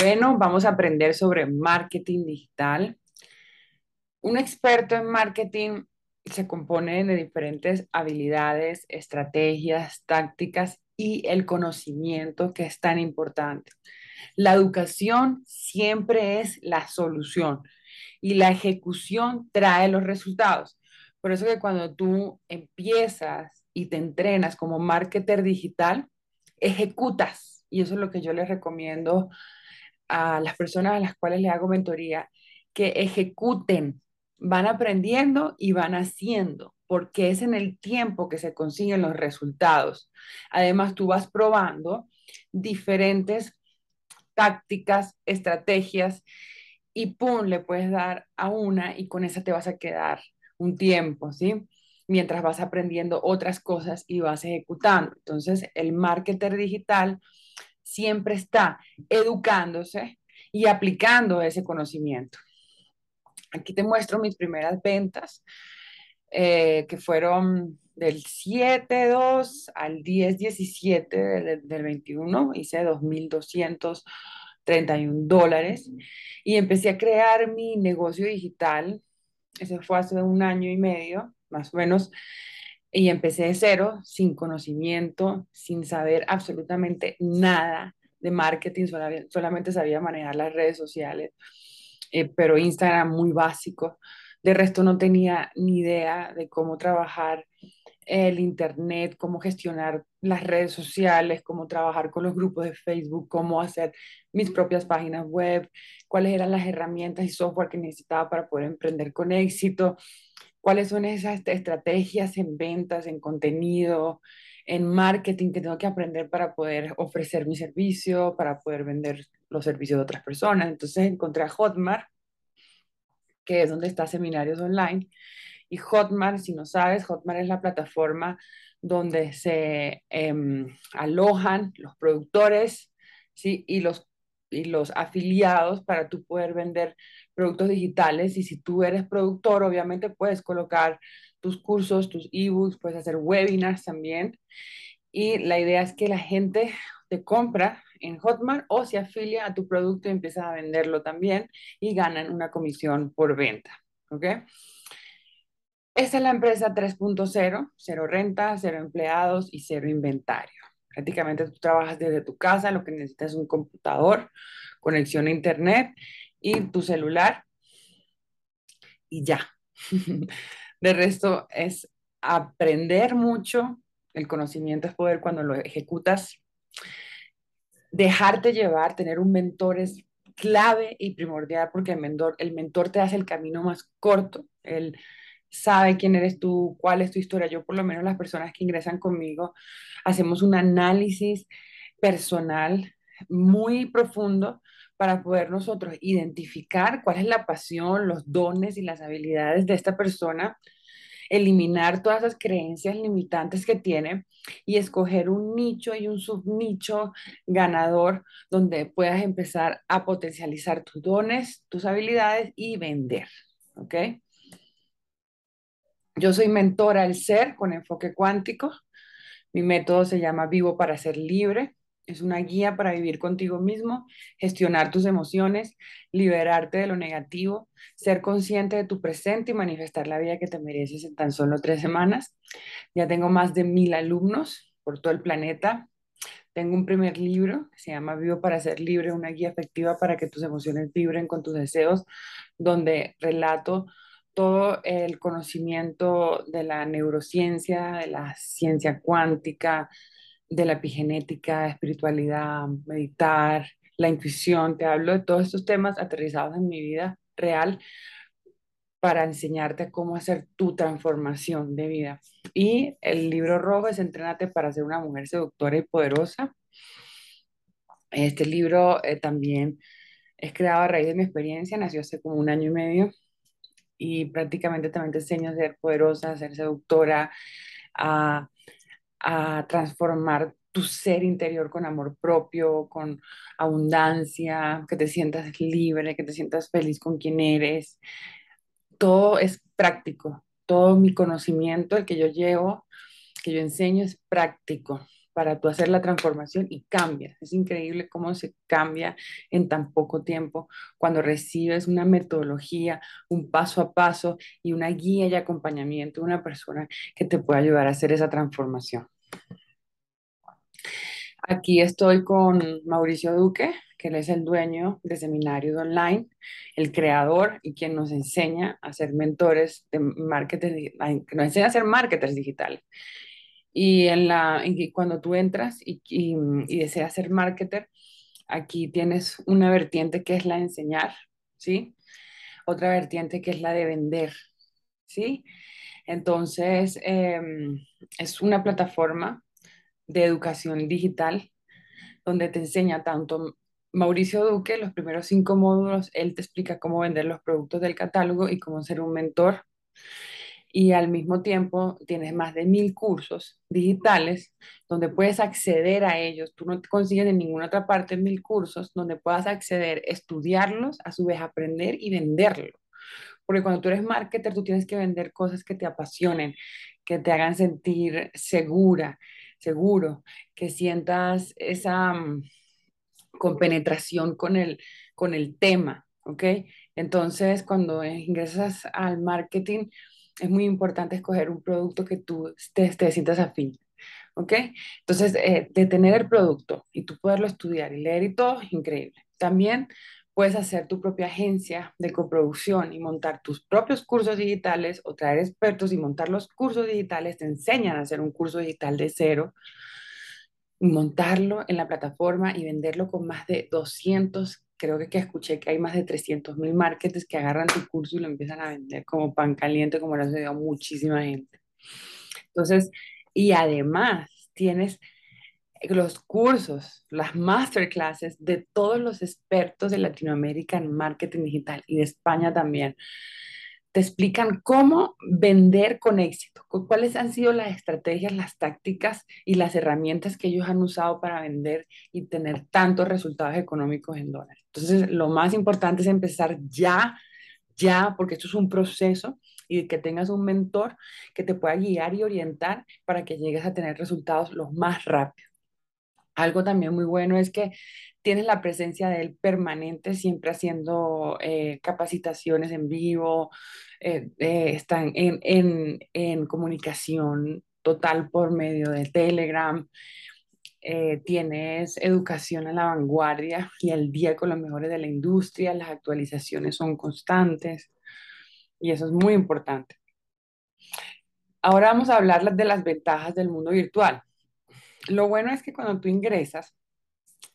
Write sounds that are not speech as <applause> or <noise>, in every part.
Bueno, vamos a aprender sobre marketing digital. Un experto en marketing se compone de diferentes habilidades, estrategias, tácticas y el conocimiento que es tan importante. La educación siempre es la solución y la ejecución trae los resultados. Por eso que cuando tú empiezas y te entrenas como marketer digital, ejecutas. Y eso es lo que yo les recomiendo a las personas a las cuales le hago mentoría, que ejecuten, van aprendiendo y van haciendo, porque es en el tiempo que se consiguen los resultados. Además, tú vas probando diferentes tácticas, estrategias y pum, le puedes dar a una y con esa te vas a quedar un tiempo, ¿sí? Mientras vas aprendiendo otras cosas y vas ejecutando. Entonces, el marketer digital siempre está educándose y aplicando ese conocimiento. Aquí te muestro mis primeras ventas, eh, que fueron del 7.2 al 10.17 del, del 21, hice 2.231 dólares y empecé a crear mi negocio digital. Ese fue hace un año y medio, más o menos, y empecé de cero, sin conocimiento, sin saber absolutamente nada de marketing, solamente sabía manejar las redes sociales, eh, pero Instagram muy básico. De resto no tenía ni idea de cómo trabajar el Internet, cómo gestionar las redes sociales, cómo trabajar con los grupos de Facebook, cómo hacer mis propias páginas web, cuáles eran las herramientas y software que necesitaba para poder emprender con éxito cuáles son esas estrategias en ventas, en contenido, en marketing que tengo que aprender para poder ofrecer mi servicio, para poder vender los servicios de otras personas. Entonces encontré a Hotmart, que es donde está Seminarios Online. Y Hotmart, si no sabes, Hotmart es la plataforma donde se em, alojan los productores ¿sí? y los y los afiliados para tú poder vender productos digitales. Y si tú eres productor, obviamente puedes colocar tus cursos, tus ebooks, puedes hacer webinars también. Y la idea es que la gente te compra en Hotmart o se afilia a tu producto y empieza a venderlo también y ganan una comisión por venta. ¿Ok? Esta es la empresa 3.0, cero renta, cero empleados y cero inventario. Prácticamente tú trabajas desde tu casa, lo que necesitas es un computador, conexión a internet y tu celular y ya. <laughs> De resto es aprender mucho, el conocimiento es poder cuando lo ejecutas, dejarte llevar, tener un mentor es clave y primordial porque el mentor, el mentor te hace el camino más corto, el sabe quién eres tú, cuál es tu historia. Yo por lo menos las personas que ingresan conmigo hacemos un análisis personal muy profundo para poder nosotros identificar cuál es la pasión, los dones y las habilidades de esta persona, eliminar todas esas creencias limitantes que tiene y escoger un nicho y un subnicho ganador donde puedas empezar a potencializar tus dones, tus habilidades y vender. ¿Ok? Yo soy mentora del ser con enfoque cuántico. Mi método se llama Vivo para ser libre. Es una guía para vivir contigo mismo, gestionar tus emociones, liberarte de lo negativo, ser consciente de tu presente y manifestar la vida que te mereces en tan solo tres semanas. Ya tengo más de mil alumnos por todo el planeta. Tengo un primer libro que se llama Vivo para ser libre, una guía efectiva para que tus emociones vibren con tus deseos, donde relato todo el conocimiento de la neurociencia, de la ciencia cuántica, de la epigenética, espiritualidad, meditar, la intuición. Te hablo de todos estos temas aterrizados en mi vida real para enseñarte cómo hacer tu transformación de vida. Y el libro rojo es Entrénate para ser una mujer seductora y poderosa. Este libro eh, también es creado a raíz de mi experiencia, nació hace como un año y medio y prácticamente también te enseño a ser poderosa, a ser seductora, a, a transformar tu ser interior con amor propio, con abundancia, que te sientas libre, que te sientas feliz con quien eres. Todo es práctico, todo mi conocimiento, el que yo llevo, que yo enseño es práctico. Para tú hacer la transformación y cambias. Es increíble cómo se cambia en tan poco tiempo cuando recibes una metodología, un paso a paso y una guía y acompañamiento de una persona que te pueda ayudar a hacer esa transformación. Aquí estoy con Mauricio Duque, que él es el dueño de Seminario Online, el creador y quien nos enseña a ser mentores de marketing, que nos enseña a ser marketers digitales. Y, en la, cuando tú entras y, y, deseas ser marketer, aquí tienes una vertiente que es la de enseñar, ¿sí? Otra vertiente que es la de vender, ¿sí? Entonces, em, es una plataforma de educación digital donde te enseña tanto Mauricio Duque, los primeros cinco módulos, él te explica cómo vender los productos del catálogo y cómo ser un mentor. Y al mismo tiempo tienes más de mil cursos digitales donde puedes acceder a ellos. Tú no te consigues en ninguna otra parte mil cursos donde puedas acceder, estudiarlos, a su vez aprender y venderlo. Porque cuando tú eres marketer, tú tienes que vender cosas que te apasionen, que te hagan sentir segura, seguro, que sientas esa mm, compenetración con el, con el tema, ¿ok? Entonces, cuando ingresas al marketing, es muy importante escoger un producto que tú te, te sientas afín, ¿ok? Entonces, eh, de tener el producto y tú poderlo estudiar y leer y todo, increíble. También puedes hacer tu propia agencia de coproducción y montar tus propios cursos digitales o traer expertos y montar los cursos digitales. Te enseñan a hacer un curso digital de cero, montarlo en la plataforma y venderlo con más de 200. Creo que, que escuché que hay más de 300 mil marketers que agarran tu curso y lo empiezan a vender como pan caliente, como lo ha sucedido muchísima gente. Entonces, y además tienes los cursos, las masterclasses de todos los expertos de Latinoamérica en marketing digital y de España también. Te explican cómo vender con éxito, cuáles han sido las estrategias, las tácticas y las herramientas que ellos han usado para vender y tener tantos resultados económicos en dólares. Entonces, lo más importante es empezar ya, ya, porque esto es un proceso y que tengas un mentor que te pueda guiar y orientar para que llegues a tener resultados los más rápidos. Algo también muy bueno es que tienes la presencia de él permanente, siempre haciendo eh, capacitaciones en vivo, eh, eh, están en, en, comunicación total por medio de Telegram. tienes educación a la vanguardia y al día con los mejores de la industria, las actualizaciones son constantes y eso es muy importante. Ahora vamos a hablar de las ventajas del mundo virtual. Lo bueno es que cuando tú ingresas,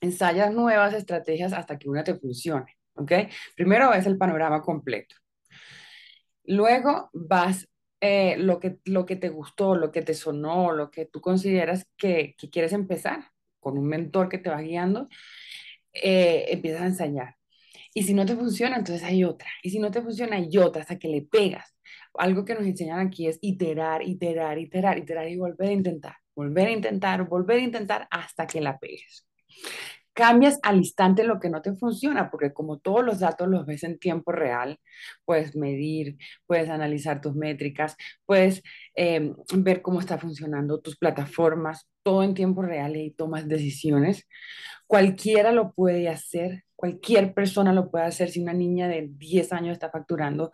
ensayas nuevas estrategias hasta que una te funcione, ¿ok? Primero ves el panorama completo. Luego vas eh, lo, que, lo que te gustó, lo que te sonó, lo que tú consideras que, quieres empezar con un mentor que te va guiando, eh, empiezas a ensayar. Y si no te funciona, entonces hay otra. Y si no te funciona, hay otra hasta que le pegas. Algo que nos enseñan aquí es iterar, iterar, iterar, iterar y volver a intentar volver a intentar, volver a intentar hasta que la pegues. Cambias al instante lo que no te funciona, porque como todos los datos los ves en tiempo real, puedes medir, puedes analizar tus métricas, puedes em, ver cómo está funcionando tus plataformas, todo en tiempo real y tomas decisiones. Cualquiera lo puede hacer, cualquier persona lo puede hacer si una niña de 10 años está facturando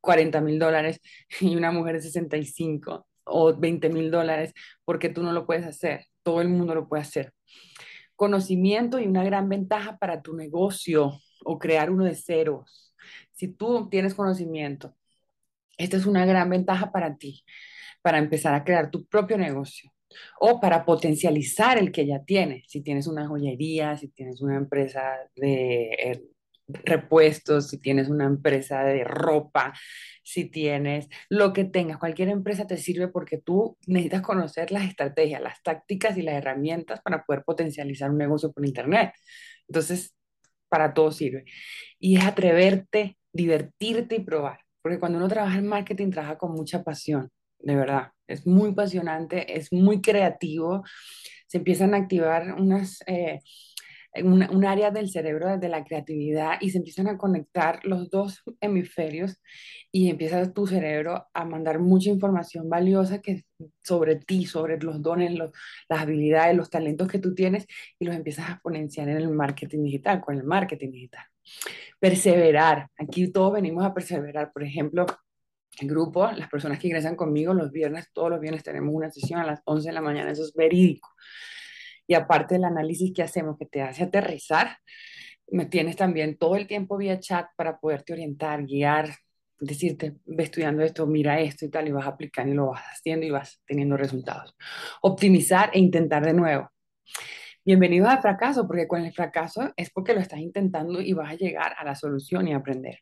40 mil dólares y una mujer de 65 o 20 mil dólares, porque tú no lo puedes hacer, todo el mundo lo puede hacer. Conocimiento y una gran ventaja para tu negocio o crear uno de ceros. Si tú tienes conocimiento, esta es una gran ventaja para ti, para empezar a crear tu propio negocio o para potencializar el que ya tienes. Si tienes una joyería, si tienes una empresa de eh, repuestos, si tienes una empresa de ropa, si tienes lo que tengas, cualquier empresa te sirve porque tú necesitas conocer las estrategias, las tácticas y las herramientas para poder potencializar un negocio por Internet. Entonces, para todo sirve. Y es atreverte, divertirte y probar, porque cuando uno trabaja en marketing, trabaja con mucha pasión, de verdad. Es muy apasionante, es muy creativo, se empiezan a activar unas... Eh, un, un área del cerebro de la creatividad y se empiezan a conectar los dos <laughs> hemisferios y empieza tu cerebro a mandar mucha información valiosa que sobre ti, sobre los dones, las habilidades, los talentos que tú tienes y los empiezas a exponenciar en el marketing digital, con el marketing digital. Perseverar. Aquí todos venimos a perseverar. Por ejemplo, el grupo, las personas que ingresan conmigo los viernes, todos los viernes tenemos una sesión a las 11 de la mañana, eso es verídico. Y aparte del análisis que hacemos, que te hace aterrizar, me tienes también todo el tiempo vía chat para poderte orientar, guiar, decirte, ve estudiando esto, mira esto y tal, y vas aplicando y lo vas haciendo y vas teniendo resultados. Optimizar e intentar de nuevo. Bienvenido al fracaso, porque con el fracaso es porque lo estás intentando y vas a llegar a la solución y aprender.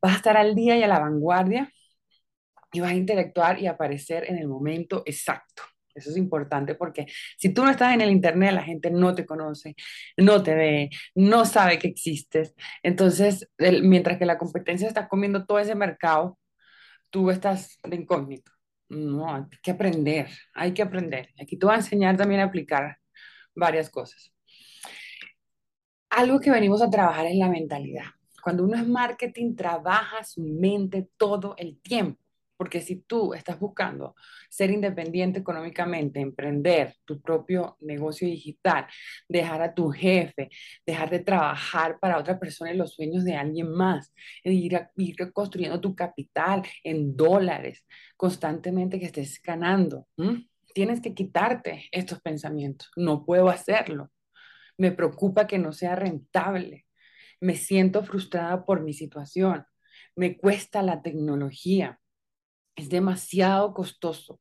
Vas a estar al día y a la vanguardia y vas a interactuar y aparecer en el momento exacto. Eso es importante porque si tú no estás en el Internet, la gente no te conoce, no te ve, no sabe que existes. Entonces, mientras que la competencia está comiendo todo ese mercado, tú estás de incógnito. No, hay que aprender, hay que aprender. Aquí te voy a enseñar también a aplicar varias cosas. Algo que venimos a trabajar es la mentalidad. Cuando uno es marketing, trabaja su mente todo el tiempo. Porque si tú estás buscando ser independiente económicamente, emprender tu propio negocio digital, dejar a tu jefe, dejar de trabajar para otra persona en los sueños de alguien más, ir, ir construyendo tu capital en dólares constantemente que estés ganando, tienes que quitarte estos pensamientos. No puedo hacerlo. Me preocupa que no sea rentable. Me siento frustrada por mi situación. Me cuesta la tecnología es demasiado costoso,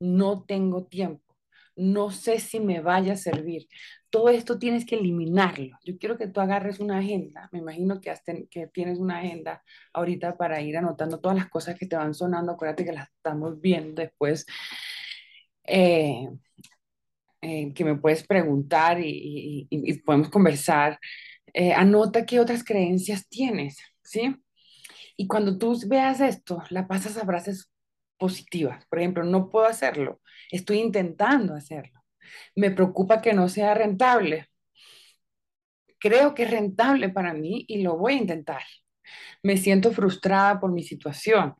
no tengo tiempo, no sé si me vaya a servir. Todo esto tienes que eliminarlo. Yo quiero que tú agarres una agenda, me imagino que, que tienes una agenda ahorita para ir anotando todas las cosas que te van sonando, acuérdate que las estamos viendo después. Eh, eh, que me puedes preguntar y, podemos conversar. Eh, anota qué otras creencias tienes, ¿sí? Y cuando tú veas esto, la pasas a positivas. Por ejemplo, no puedo hacerlo, estoy intentando hacerlo. Me preocupa que no sea rentable. Creo que es rentable para mí y lo voy a intentar. Me siento frustrada por mi situación.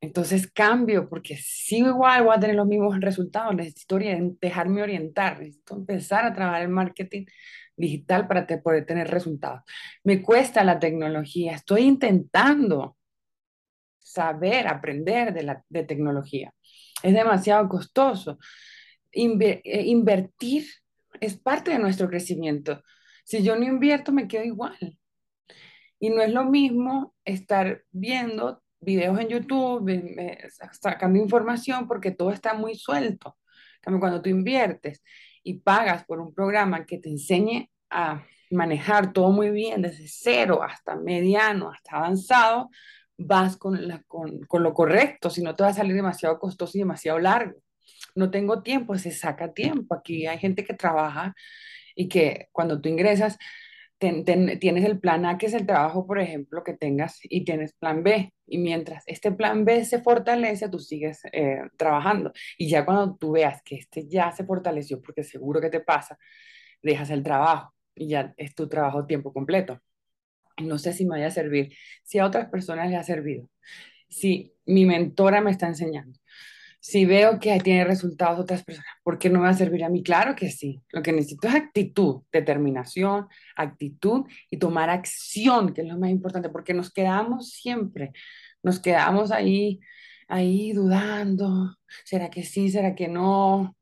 Entonces cambio porque sigo igual, voy a tener los mismos resultados. Necesito dejarme orientar, necesito empezar a trabajar el marketing digital para poder tener resultados. Me cuesta la tecnología, estoy intentando saber, aprender de, la, de tecnología. Es demasiado costoso. Eh, invertir es parte de nuestro crecimiento. Si yo no invierto, me quedo igual. Y no es lo mismo estar viendo videos en YouTube, sacando información, porque todo está muy suelto. Cuando tú inviertes y pagas por un programa que te enseñe a manejar todo muy bien, desde cero hasta mediano, hasta avanzado, vas con, la, con, con, lo correcto, si no te va a salir demasiado costoso y demasiado largo. No tengo tiempo, se saca tiempo. Aquí hay gente que trabaja y que cuando tú ingresas, tienes el plan A, que es el trabajo, por ejemplo, que tengas, y tienes plan B. Y mientras este plan B se fortalece, tú sigues eh, trabajando. Y ya cuando tú veas que este ya se fortaleció, porque seguro que te pasa, dejas el trabajo y ya es tu trabajo tiempo completo no sé si me vaya a servir, si a otras personas le ha servido, si mi mentora me está enseñando, si veo que tiene resultados otras personas, ¿por qué no me va a servir a mí? Claro que sí. Lo que necesito es actitud, determinación, actitud y tomar acción, que es lo más importante, porque nos quedamos siempre, nos quedamos ahí, ahí dudando, ¿será que sí, será que no?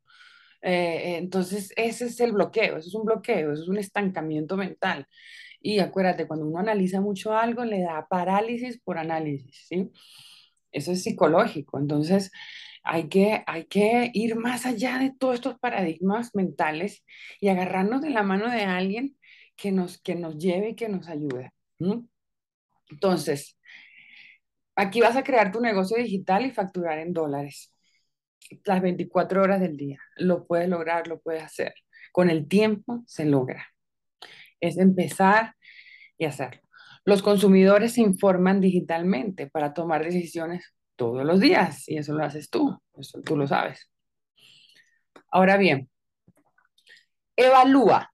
Eh, entonces, ese es el bloqueo, eso es un bloqueo, eso es un estancamiento mental. Y acuérdate, cuando uno analiza mucho algo, le da parálisis por análisis, ¿sí? Eso es psicológico. Entonces, hay que, hay que ir más allá de todos estos paradigmas mentales y agarrarnos de la mano de alguien que nos, que nos lleve y que nos ayude. Entonces, aquí vas a crear tu negocio digital y facturar en dólares las 24 horas del día. Lo puedes lograr, lo puedes hacer. Con el tiempo se logra es empezar y hacerlo. Los consumidores se informan digitalmente para tomar decisiones todos los días y eso lo haces tú, eso tú lo sabes. Ahora bien, evalúa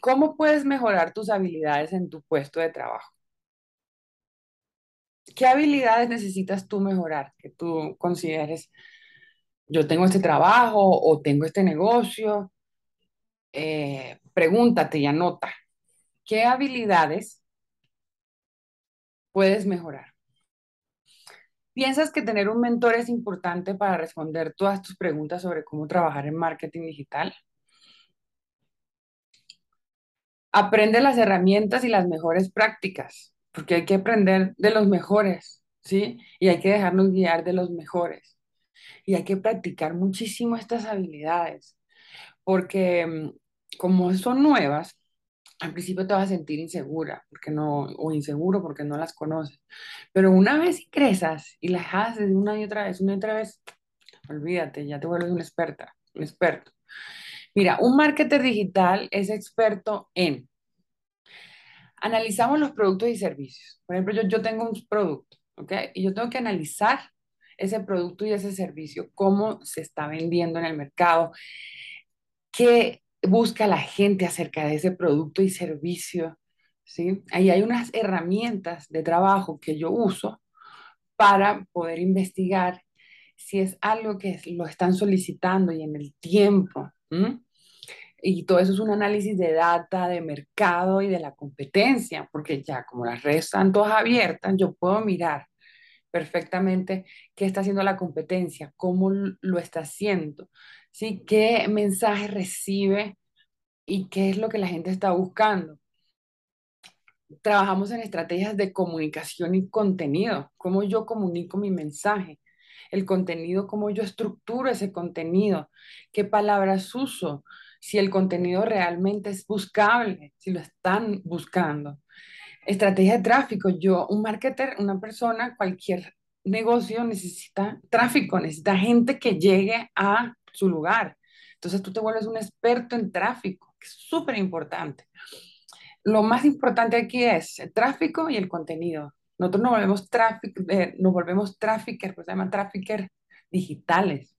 ¿Cómo puedes mejorar tus habilidades en tu puesto de trabajo? ¿Qué habilidades necesitas tú mejorar que tú consideres, yo tengo este trabajo o tengo este negocio? Eh, pregúntate y anota, ¿qué habilidades puedes mejorar? ¿Piensas que tener un mentor es importante para responder todas tus preguntas sobre cómo trabajar en marketing digital? Aprende las herramientas y las mejores prácticas, porque hay que aprender de los mejores, ¿sí? Y hay que dejarnos guiar de los mejores. Y hay que practicar muchísimo estas habilidades, porque mm, como son nuevas, al principio te vas a sentir insegura porque no, o inseguro porque no las conoces. Pero una vez ingresas y las haces una y otra vez, una y otra vez, olvídate, ya te vuelves una experta, un experto. Mira, un marketer digital es experto en analizamos los productos y servicios. Por ejemplo, yo, yo tengo un producto, ¿ok? Y yo tengo que analizar ese producto y ese servicio, cómo se está vendiendo en el mercado, qué busca la gente acerca de ese producto y servicio, ¿sí? Ahí hay unas herramientas de trabajo que yo uso para poder investigar si es algo que lo están solicitando y en el tiempo. Y todo eso es un análisis de data, de mercado y de la competencia, porque ya como las redes están todas abiertas, yo puedo mirar perfectamente qué está haciendo la competencia, cómo lo está haciendo, ¿sí? qué mensaje recibe y qué es lo que la gente está buscando. Trabajamos en estrategias de comunicación y contenido, cómo yo comunico mi mensaje, el contenido, cómo yo estructuro ese contenido, qué palabras uso, si el contenido realmente es buscable, si lo están buscando. Estrategia de tráfico. Yo, un marketer, una persona, cualquier negocio necesita tráfico, necesita gente que llegue a su lugar. Entonces tú te vuelves un experto en tráfico, que es súper importante. Lo más importante aquí es el tráfico y el contenido. Nosotros nos volvemos tráfico, eh, nos volvemos trafficker, pues se llama trafficker digitales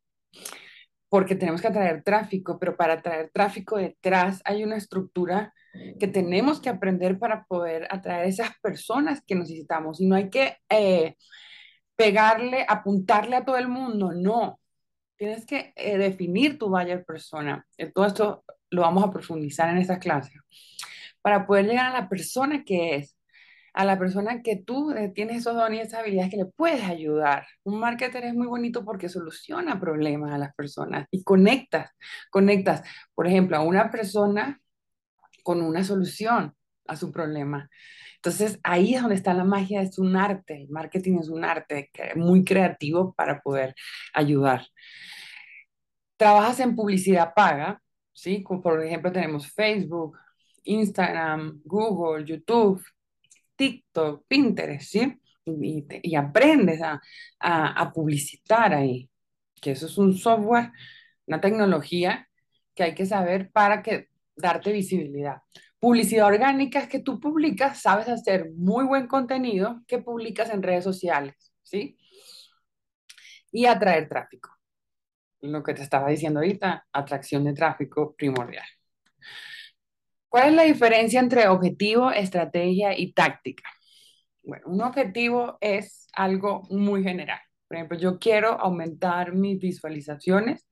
porque tenemos que atraer tráfico, pero para atraer tráfico detrás hay una estructura que tenemos que aprender para poder atraer esas personas que necesitamos. Y no hay que eh, pegarle, apuntarle a todo el mundo, no. Tienes que eh, definir tu buyer persona. Eh, todo esto lo vamos a profundizar en esta clase. Para poder llegar a la persona que es, a la persona que tú eh, tienes esos dones y esas habilidades que le puedes ayudar. Un marketer es muy bonito porque soluciona problemas a las personas y conectas, conectas, por ejemplo, a una persona con una solución a su problema. Entonces ahí es donde está la magia, es un arte, el marketing es un arte muy creativo para poder ayudar. Trabajas en publicidad paga, ¿sí? Como por ejemplo tenemos Facebook, Instagram, Google, YouTube, TikTok, Pinterest, ¿sí? Y, aprendes a, a, publicitar ahí, que eso es un software, una tecnología que hay que saber para que darte visibilidad. Publicidad orgánica es que tú publicas, sabes hacer muy buen contenido que publicas en redes sociales, ¿sí? Y atraer tráfico. Lo que te estaba diciendo ahorita, atracción de tráfico primordial. ¿Cuál es la diferencia entre objetivo, estrategia y táctica? Bueno, un objetivo es algo muy general. Por ejemplo, yo quiero aumentar mis visualizaciones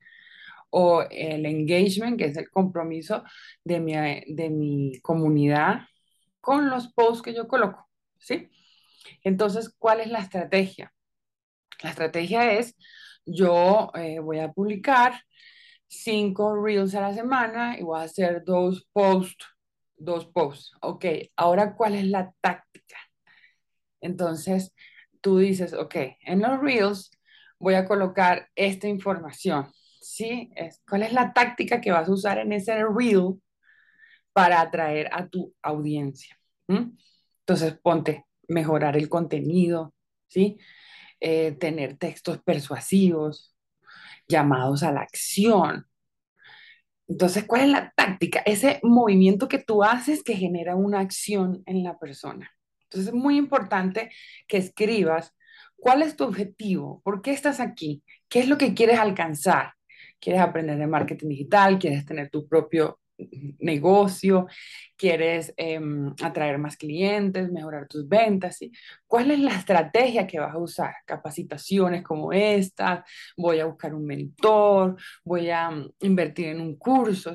o el engagement, que es el compromiso de mi, de mi comunidad con los posts que yo coloco, ¿sí? Entonces, ¿cuál es la estrategia? La estrategia es, yo eh, voy a publicar cinco reels a la semana y voy a hacer dos posts, dos posts. Ok, ahora ¿cuál es la táctica? Entonces, tú dices, ok, en los reels voy a colocar esta información, ¿sí? ¿Cuál es la táctica que vas a usar en ese reel para atraer a tu audiencia? Entonces, ponte, mejorar el contenido, ¿sí? Eh, tener textos persuasivos, llamados a la acción. Entonces, ¿cuál es la táctica? Ese movimiento que tú haces que genera una acción en la persona. Entonces, es muy importante que escribas cuál es tu objetivo, por qué estás aquí, qué es lo que quieres alcanzar. ¿Quieres aprender de marketing digital? ¿Quieres tener tu propio negocio, quieres em, atraer más clientes, mejorar tus ventas. ¿Cuál es la estrategia que vas a usar? Capacitaciones como esta, voy a buscar un mentor, voy a mm, invertir en un curso.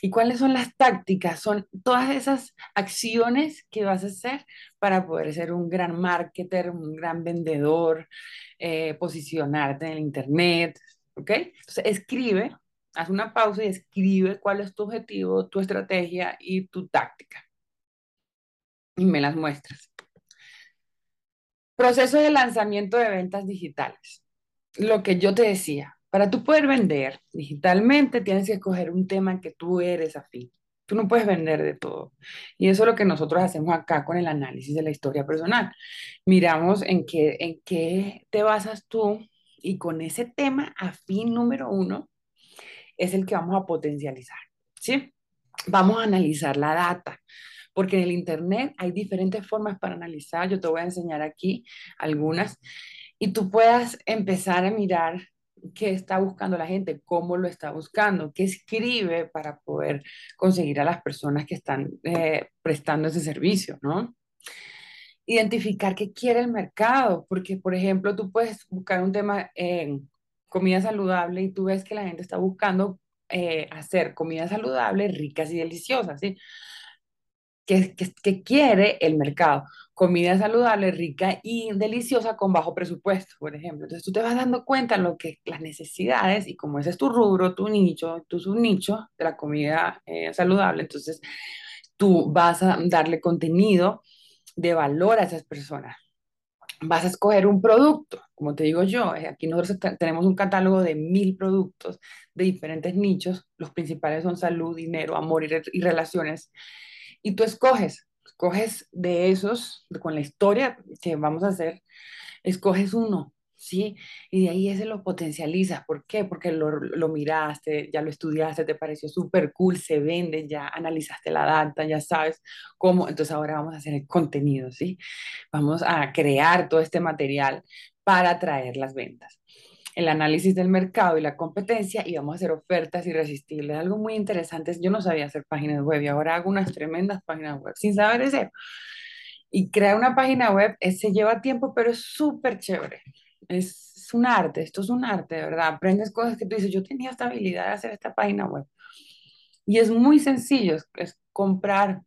¿Y cuáles son las tácticas? Son todas esas acciones que vas a hacer para poder ser un gran marketer, un gran vendedor, eh, posicionarte en el Internet, ¿ok? Entonces, escribe haz una pausa y escribe cuál es tu objetivo, tu estrategia y tu táctica. Y me las muestras. Proceso de lanzamiento de ventas digitales. Lo que yo te decía, para tú poder vender digitalmente tienes que escoger un tema en que tú eres afín. Tú no puedes vender de todo. Y eso es lo que nosotros hacemos acá con el análisis de la historia personal. Miramos en qué, en qué te basas tú y con ese tema afín número uno, es el que vamos a potencializar, ¿sí? Vamos a analizar la data, porque en el Internet hay diferentes formas para analizar. Yo te voy a enseñar aquí algunas y tú puedas empezar a mirar qué está buscando la gente, cómo lo está buscando, qué escribe para poder conseguir a las personas que están eh, prestando ese servicio, ¿no? Identificar qué quiere el mercado, porque por ejemplo tú puedes buscar un tema en comida saludable y tú ves que la gente está buscando eh, hacer comida saludable, ricas y deliciosas, ¿sí? ¿Qué, qué, quiere el mercado? Comida saludable, rica y deliciosa con bajo presupuesto, por ejemplo. Entonces tú te vas dando cuenta lo que las necesidades y como ese es tu rubro, tu nicho, tu subnicho de la comida eh, saludable, entonces tú vas a darle contenido de valor a esas personas. Vas a escoger un producto, como te digo yo, eh, aquí nosotros tenemos un catálogo de mil productos de diferentes nichos, los principales son salud, dinero, amor y, relaciones, y tú escoges, escoges de esos, con la historia que vamos a hacer, escoges uno, ¿sí? Y de ahí ese lo potencializas. ¿Por qué? Porque lo, lo miraste, ya lo estudiaste, te pareció súper cool, se vende, ya analizaste la data, ya sabes cómo. Entonces ahora vamos a hacer el contenido, ¿sí? Vamos a crear todo este material para traer las ventas. El análisis del mercado y la competencia y vamos a hacer ofertas irresistibles. Algo muy interesante es, yo no sabía hacer páginas web y ahora hago unas tremendas páginas web sin saber eso. Y crear una página web se lleva tiempo, pero es súper chévere es un arte, esto es un arte, verdad. Aprendes cosas que tú dices, yo tenía esta habilidad de hacer esta página web. Y es muy sencillo, es, comprar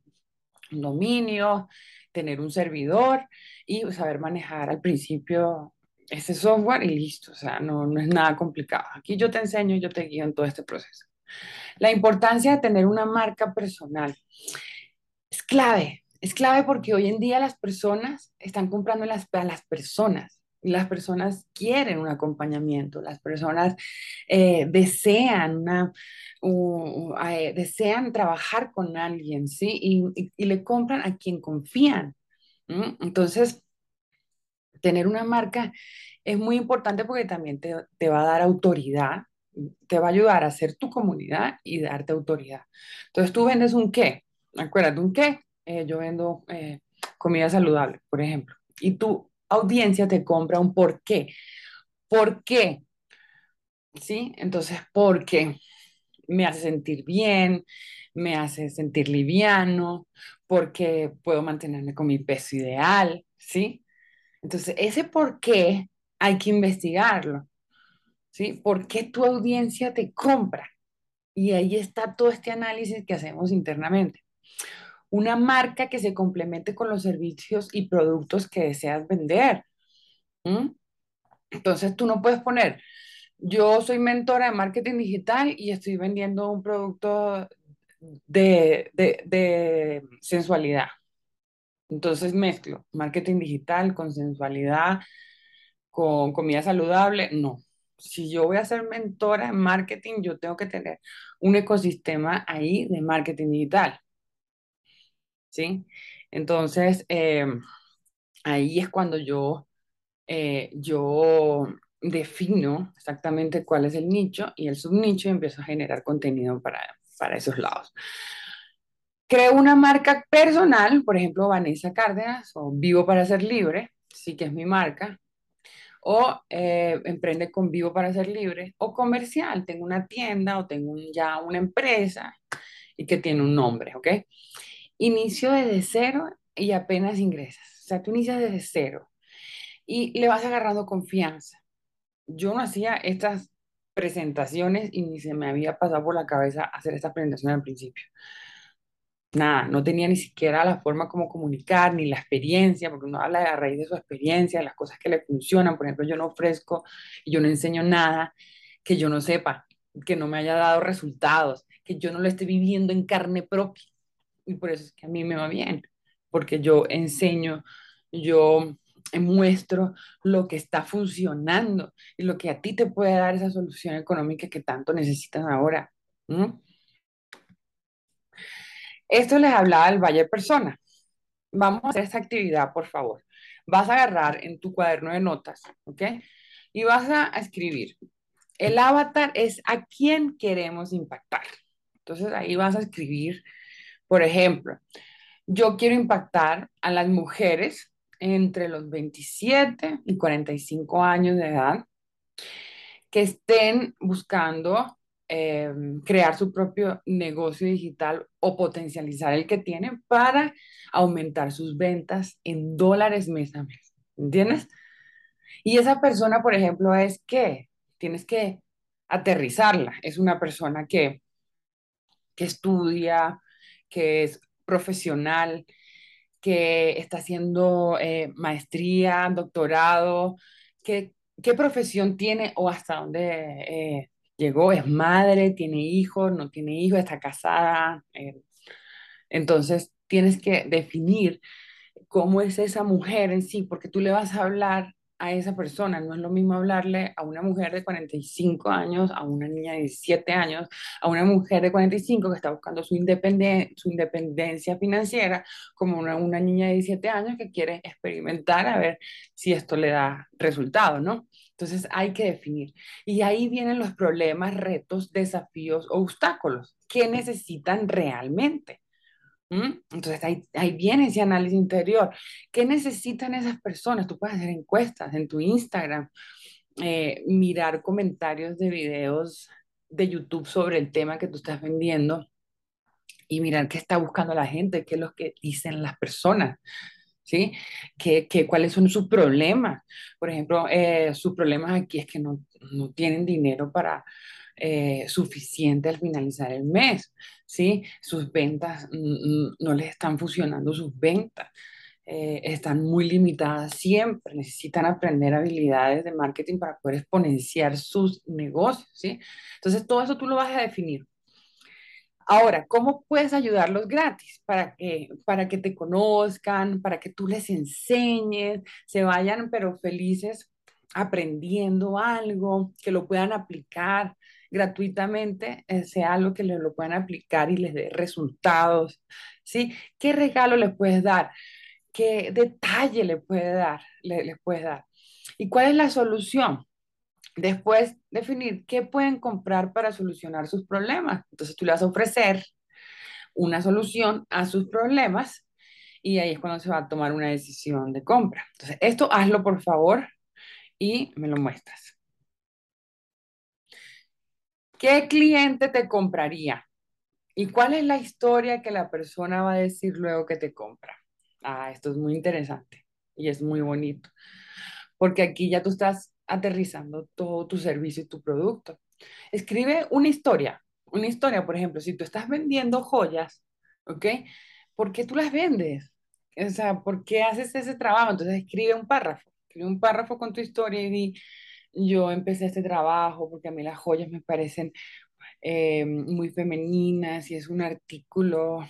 un dominio, tener un servidor y saber manejar al principio ese software y listo, o sea, no, no es nada complicado. Aquí yo te enseño, yo te guío en todo este proceso. La importancia de tener una marca personal es clave, es clave porque hoy en día las personas están comprando las, a las personas las personas quieren un acompañamiento, las personas eh, desean, una, eh, desean trabajar con alguien, ¿sí? Y, le compran a quien confían. Entonces, tener una marca es muy importante porque también te, va a dar autoridad, te va a ayudar a ser tu comunidad y darte autoridad. Entonces, tú vendes un qué, acuérdate, un qué, eh, yo vendo comida saludable, por ejemplo, y tú audiencia te compra un por qué. ¿Por qué? ¿Sí? Entonces, porque me hace sentir bien, me hace sentir liviano, porque puedo mantenerme con mi peso ideal, ¿sí? Entonces, ese por qué hay que investigarlo, ¿sí? ¿Por qué tu audiencia te compra? Y ahí está todo este análisis que hacemos internamente una marca que se complemente con los servicios y productos que deseas vender. Entonces tú no puedes poner, yo soy mentora de marketing digital y estoy vendiendo un producto de, de sensualidad. Entonces mezclo marketing digital con sensualidad, con comida saludable. No, si yo voy a ser mentora en marketing, yo tengo que tener un ecosistema ahí de marketing digital. ¿Sí? Entonces, em, ahí es cuando yo, eh, yo defino exactamente cuál es el nicho y el subnicho y empiezo a generar contenido para, para esos lados. Creo una marca personal, por ejemplo, Vanessa Cárdenas o Vivo para ser libre, sí que es mi marca, o eh, emprende con Vivo para ser libre, o comercial, tengo una tienda o tengo ya una empresa y que tiene un nombre, ¿ok? Inicio desde cero y apenas ingresas. O sea, tú inicias desde cero y le vas agarrando confianza. Yo no hacía estas presentaciones y ni se me había pasado por la cabeza hacer esta presentación al principio. Nada, no tenía ni siquiera la forma como comunicar, ni la experiencia, porque uno habla a raíz de su experiencia, las cosas que le funcionan. Por ejemplo, yo no ofrezco y yo no enseño nada que yo no sepa, que no me haya dado resultados, que yo no lo esté viviendo en carne propia. Y por eso es que a mí me va bien, porque yo enseño, yo muestro lo que está funcionando y lo que a ti te puede dar esa solución económica que tanto necesitas ahora. Esto les hablaba del Valle Persona. Vamos a hacer esta actividad, por favor. Vas a agarrar en tu cuaderno de notas, ¿ok? Y vas a escribir. El avatar es a quién queremos impactar. Entonces ahí vas a escribir, por ejemplo, yo quiero impactar a las mujeres entre los 27 y 45 años de edad que estén buscando eh, crear su propio negocio digital o potencializar el que tienen para aumentar sus ventas en dólares mes a mes. ¿Entiendes? Y esa persona, por ejemplo, es que tienes que aterrizarla. Es una persona que, que estudia, que es profesional, que está haciendo eh, maestría, doctorado, ¿qué, profesión tiene o hasta dónde eh, llegó? ¿Es madre? ¿Tiene hijos? ¿No tiene hijos? ¿Está casada? Eh, entonces, tienes que definir cómo es esa mujer en sí, porque tú le vas a hablar a esa persona. No es lo mismo hablarle a una mujer de 45 años, a una niña de 17 años, a una mujer de 45 que está buscando su, su independencia financiera, como una, una niña de 17 años que quiere experimentar a ver si esto le da resultado, ¿no? Entonces hay que definir. Y ahí vienen los problemas, retos, desafíos o obstáculos. ¿Qué necesitan realmente? Entonces ahí, ahí, viene ese análisis interior. ¿Qué necesitan esas personas? Tú puedes hacer encuestas en tu Instagram, eh, mirar comentarios de videos de YouTube sobre el tema que tú estás vendiendo y mirar qué está buscando la gente, qué es lo que dicen las personas. ¿Sí? ¿Qué, qué, cuáles son sus problemas? Por ejemplo, eh, sus problemas aquí es que no, no tienen dinero para, eh, suficiente al finalizar el mes, ¿sí? Sus ventas no les están funcionando sus ventas. Eh, están muy limitadas siempre, necesitan aprender habilidades de marketing para poder exponenciar sus negocios, ¿sí? Entonces, todo eso tú lo vas a definir. Ahora, ¿cómo puedes ayudarlos gratis? Para que, para que te conozcan, para que tú les enseñes, se vayan pero felices aprendiendo algo, que lo puedan aplicar gratuitamente, eh, sea algo que les lo puedan aplicar y les dé resultados, ¿sí? ¿Qué regalo les puedes dar? ¿Qué detalle le puede dar, les puedes dar? ¿Y cuál es la solución? Después, definir qué pueden comprar para solucionar sus problemas. Entonces, tú le vas a ofrecer una solución a sus problemas y ahí es cuando se va a tomar una decisión de compra. Entonces, esto hazlo por favor y me lo muestras. ¿Qué cliente te compraría? ¿Y cuál es la historia que la persona va a decir luego que te compra? Ah, esto es muy interesante y es muy bonito, porque aquí ya tú estás aterrizando todo tu servicio y tu producto. Escribe una historia, una historia, por ejemplo, si tú estás vendiendo joyas, ¿ok? ¿Por qué tú las vendes? O sea, ¿por qué haces ese trabajo? Entonces escribe un párrafo, escribe un párrafo con tu historia y di, yo empecé este trabajo porque a mí las joyas me parecen eh, muy femeninas y es un artículo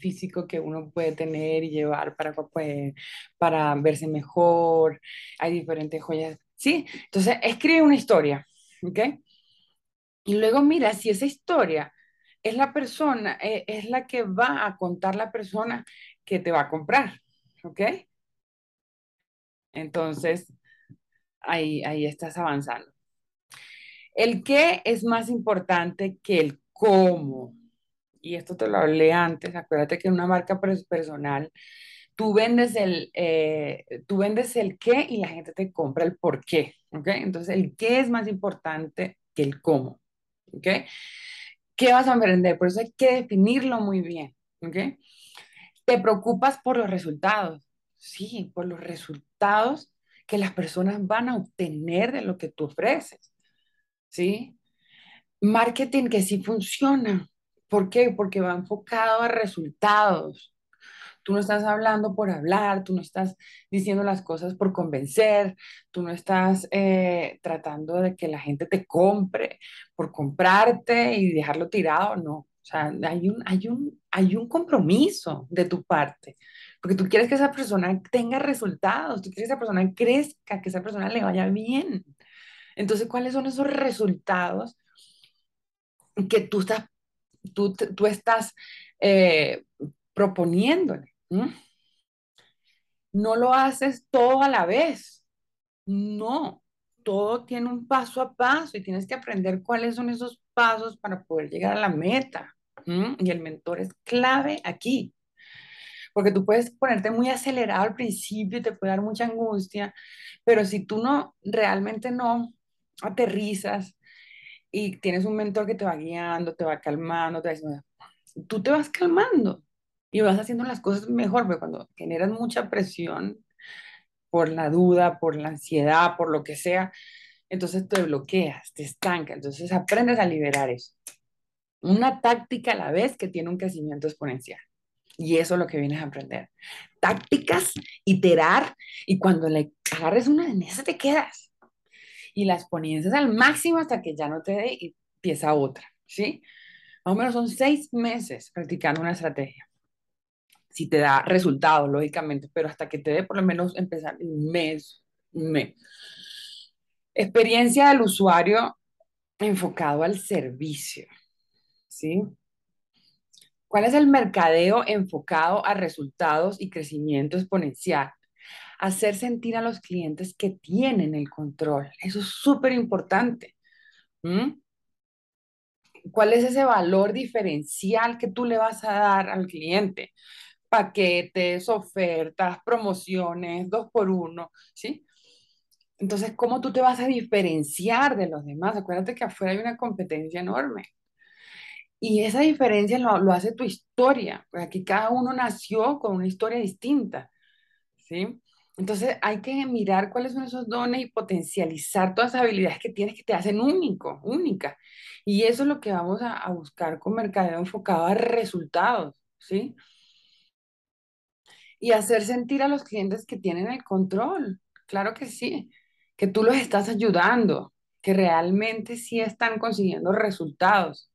físico que uno puede tener y llevar para, pues, para verse mejor. Hay diferentes joyas. ¿Sí? Entonces, escribe una historia, ¿ok? Y luego mira si esa historia es la persona, eh, es la que va a contar la persona que te va a comprar, ¿ok? Entonces, ahí, ahí estás avanzando. El qué es más importante que el cómo. Y esto te lo hablé antes, acuérdate que en una marca personal, tú vendes el, eh, tú vendes el qué y la gente te compra el por qué. Entonces, el qué es más importante que el cómo, ¿ok? ¿Qué vas a emprender? Por eso hay que definirlo muy bien, ¿ok? Te preocupas por los resultados. Sí, por los resultados que las personas van a obtener de lo que tú ofreces. ¿Sí? Marketing que sí funciona. ¿Por qué? Porque va enfocado a resultados. Tú no estás hablando por hablar, tú no estás diciendo las cosas por convencer, tú no estás eh, tratando de que la gente te compre por comprarte y dejarlo tirado, no. O sea, hay un, hay un, hay un compromiso de tu parte, porque tú quieres que esa persona tenga resultados, tú quieres que esa persona crezca, que esa persona le vaya bien. Entonces, ¿cuáles son esos resultados que tú estás, tú, tú estás eh, proponiéndole? No lo haces todo a la vez. No, todo tiene un paso a paso y tienes que aprender cuáles son esos pasos para poder llegar a la meta. Y el mentor es clave aquí, porque tú puedes ponerte muy acelerado al principio y te puede dar mucha angustia, pero si tú no, realmente no aterrizas y tienes un mentor que te va guiando, te va calmando, te va tú te vas calmando y vas haciendo las cosas mejor, pero cuando generas mucha presión por la duda, por la ansiedad, por lo que sea, entonces te bloqueas, te estanca, entonces aprendes a liberar eso. Una táctica a la vez que tiene un crecimiento exponencial. Y eso es lo que vienes a aprender. Tácticas, iterar, y cuando le agarres una de esas te quedas. Y las exponencias al máximo hasta que ya no te dé y empieza otra, ¿sí? Más o menos son seis meses practicando una estrategia si te da resultados, lógicamente, pero hasta que te dé por lo menos empezar un mes, un mes. Experiencia del usuario enfocado al servicio, ¿sí? ¿Cuál es el mercadeo enfocado a resultados y crecimiento exponencial? Hacer sentir a los clientes que tienen el control. Eso es súper importante. ¿Cuál es ese valor diferencial que tú le vas a dar al cliente? paquetes, ofertas, promociones, dos por uno, ¿sí? Entonces, ¿cómo tú te vas a diferenciar de los demás? Acuérdate que afuera hay una competencia enorme. Y esa diferencia lo, lo hace tu historia, porque aquí cada uno nació con una historia distinta, ¿sí? Entonces hay que mirar cuáles son esos dones y potencializar todas las habilidades que tienes que te hacen único, única. Y eso es lo que vamos a, buscar con mercadeo enfocado a resultados, ¿sí? y hacer sentir a los clientes que tienen el control. Claro que sí, que tú los estás ayudando, que realmente sí están consiguiendo resultados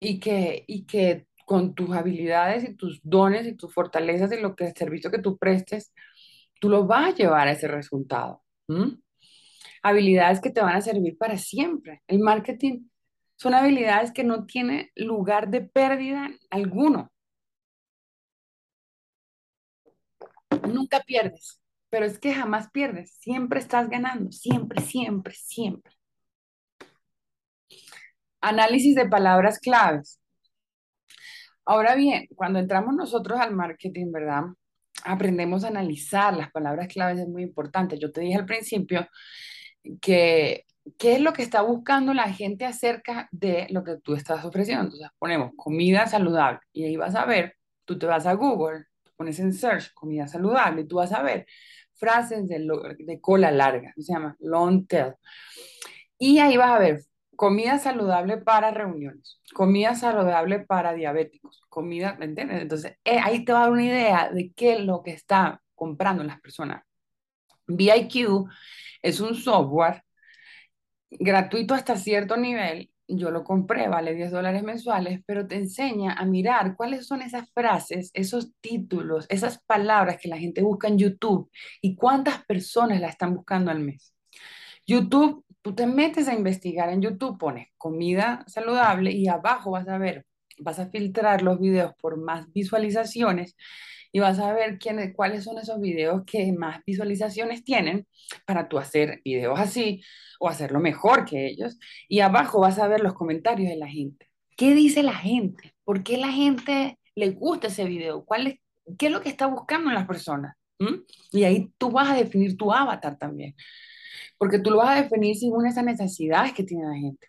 y que, y que con tus habilidades y tus dones y tus fortalezas y lo que el servicio que tú prestes, tú los vas a llevar a ese resultado. Habilidades que te van a servir para siempre. El marketing son habilidades que no tienen lugar de pérdida alguno. nunca pierdes, pero es que jamás pierdes, siempre estás ganando, siempre, siempre, siempre. Análisis de palabras claves. Ahora bien, cuando entramos nosotros al marketing, ¿verdad? Aprendemos a analizar las palabras claves, es muy importante. Yo te dije al principio que qué es lo que está buscando la gente acerca de lo que tú estás ofreciendo. Entonces ponemos comida saludable y ahí vas a ver, tú te vas a Google pones en search comida saludable, tú vas a ver frases de, de cola larga, se llama long tail. Y ahí vas a ver comida saludable para reuniones, comida saludable para diabéticos, comida, ¿me entiendes? Entonces, eh, ahí te va a dar una idea de qué es lo que está comprando las personas. VIQ es un software gratuito hasta cierto nivel yo lo compré, vale 10 dólares mensuales, pero te enseña a mirar cuáles son esas frases, esos títulos, esas palabras que la gente busca en YouTube y cuántas personas la están buscando al mes. YouTube, tú te metes a investigar en YouTube, pones comida saludable y abajo vas a ver, vas a filtrar los videos por más visualizaciones y vas a ver quiénes, cuáles son esos videos que más visualizaciones tienen para tú hacer videos así o hacerlo mejor que ellos. Y abajo vas a ver los comentarios de la gente. ¿Qué dice la gente? ¿Por qué la gente le gusta ese video? ¿Cuál es, ¿Qué es lo que está buscando en las personas? ¿Mm? Y ahí tú vas a definir tu avatar también. Porque tú lo vas a definir según esas necesidades que tiene la gente.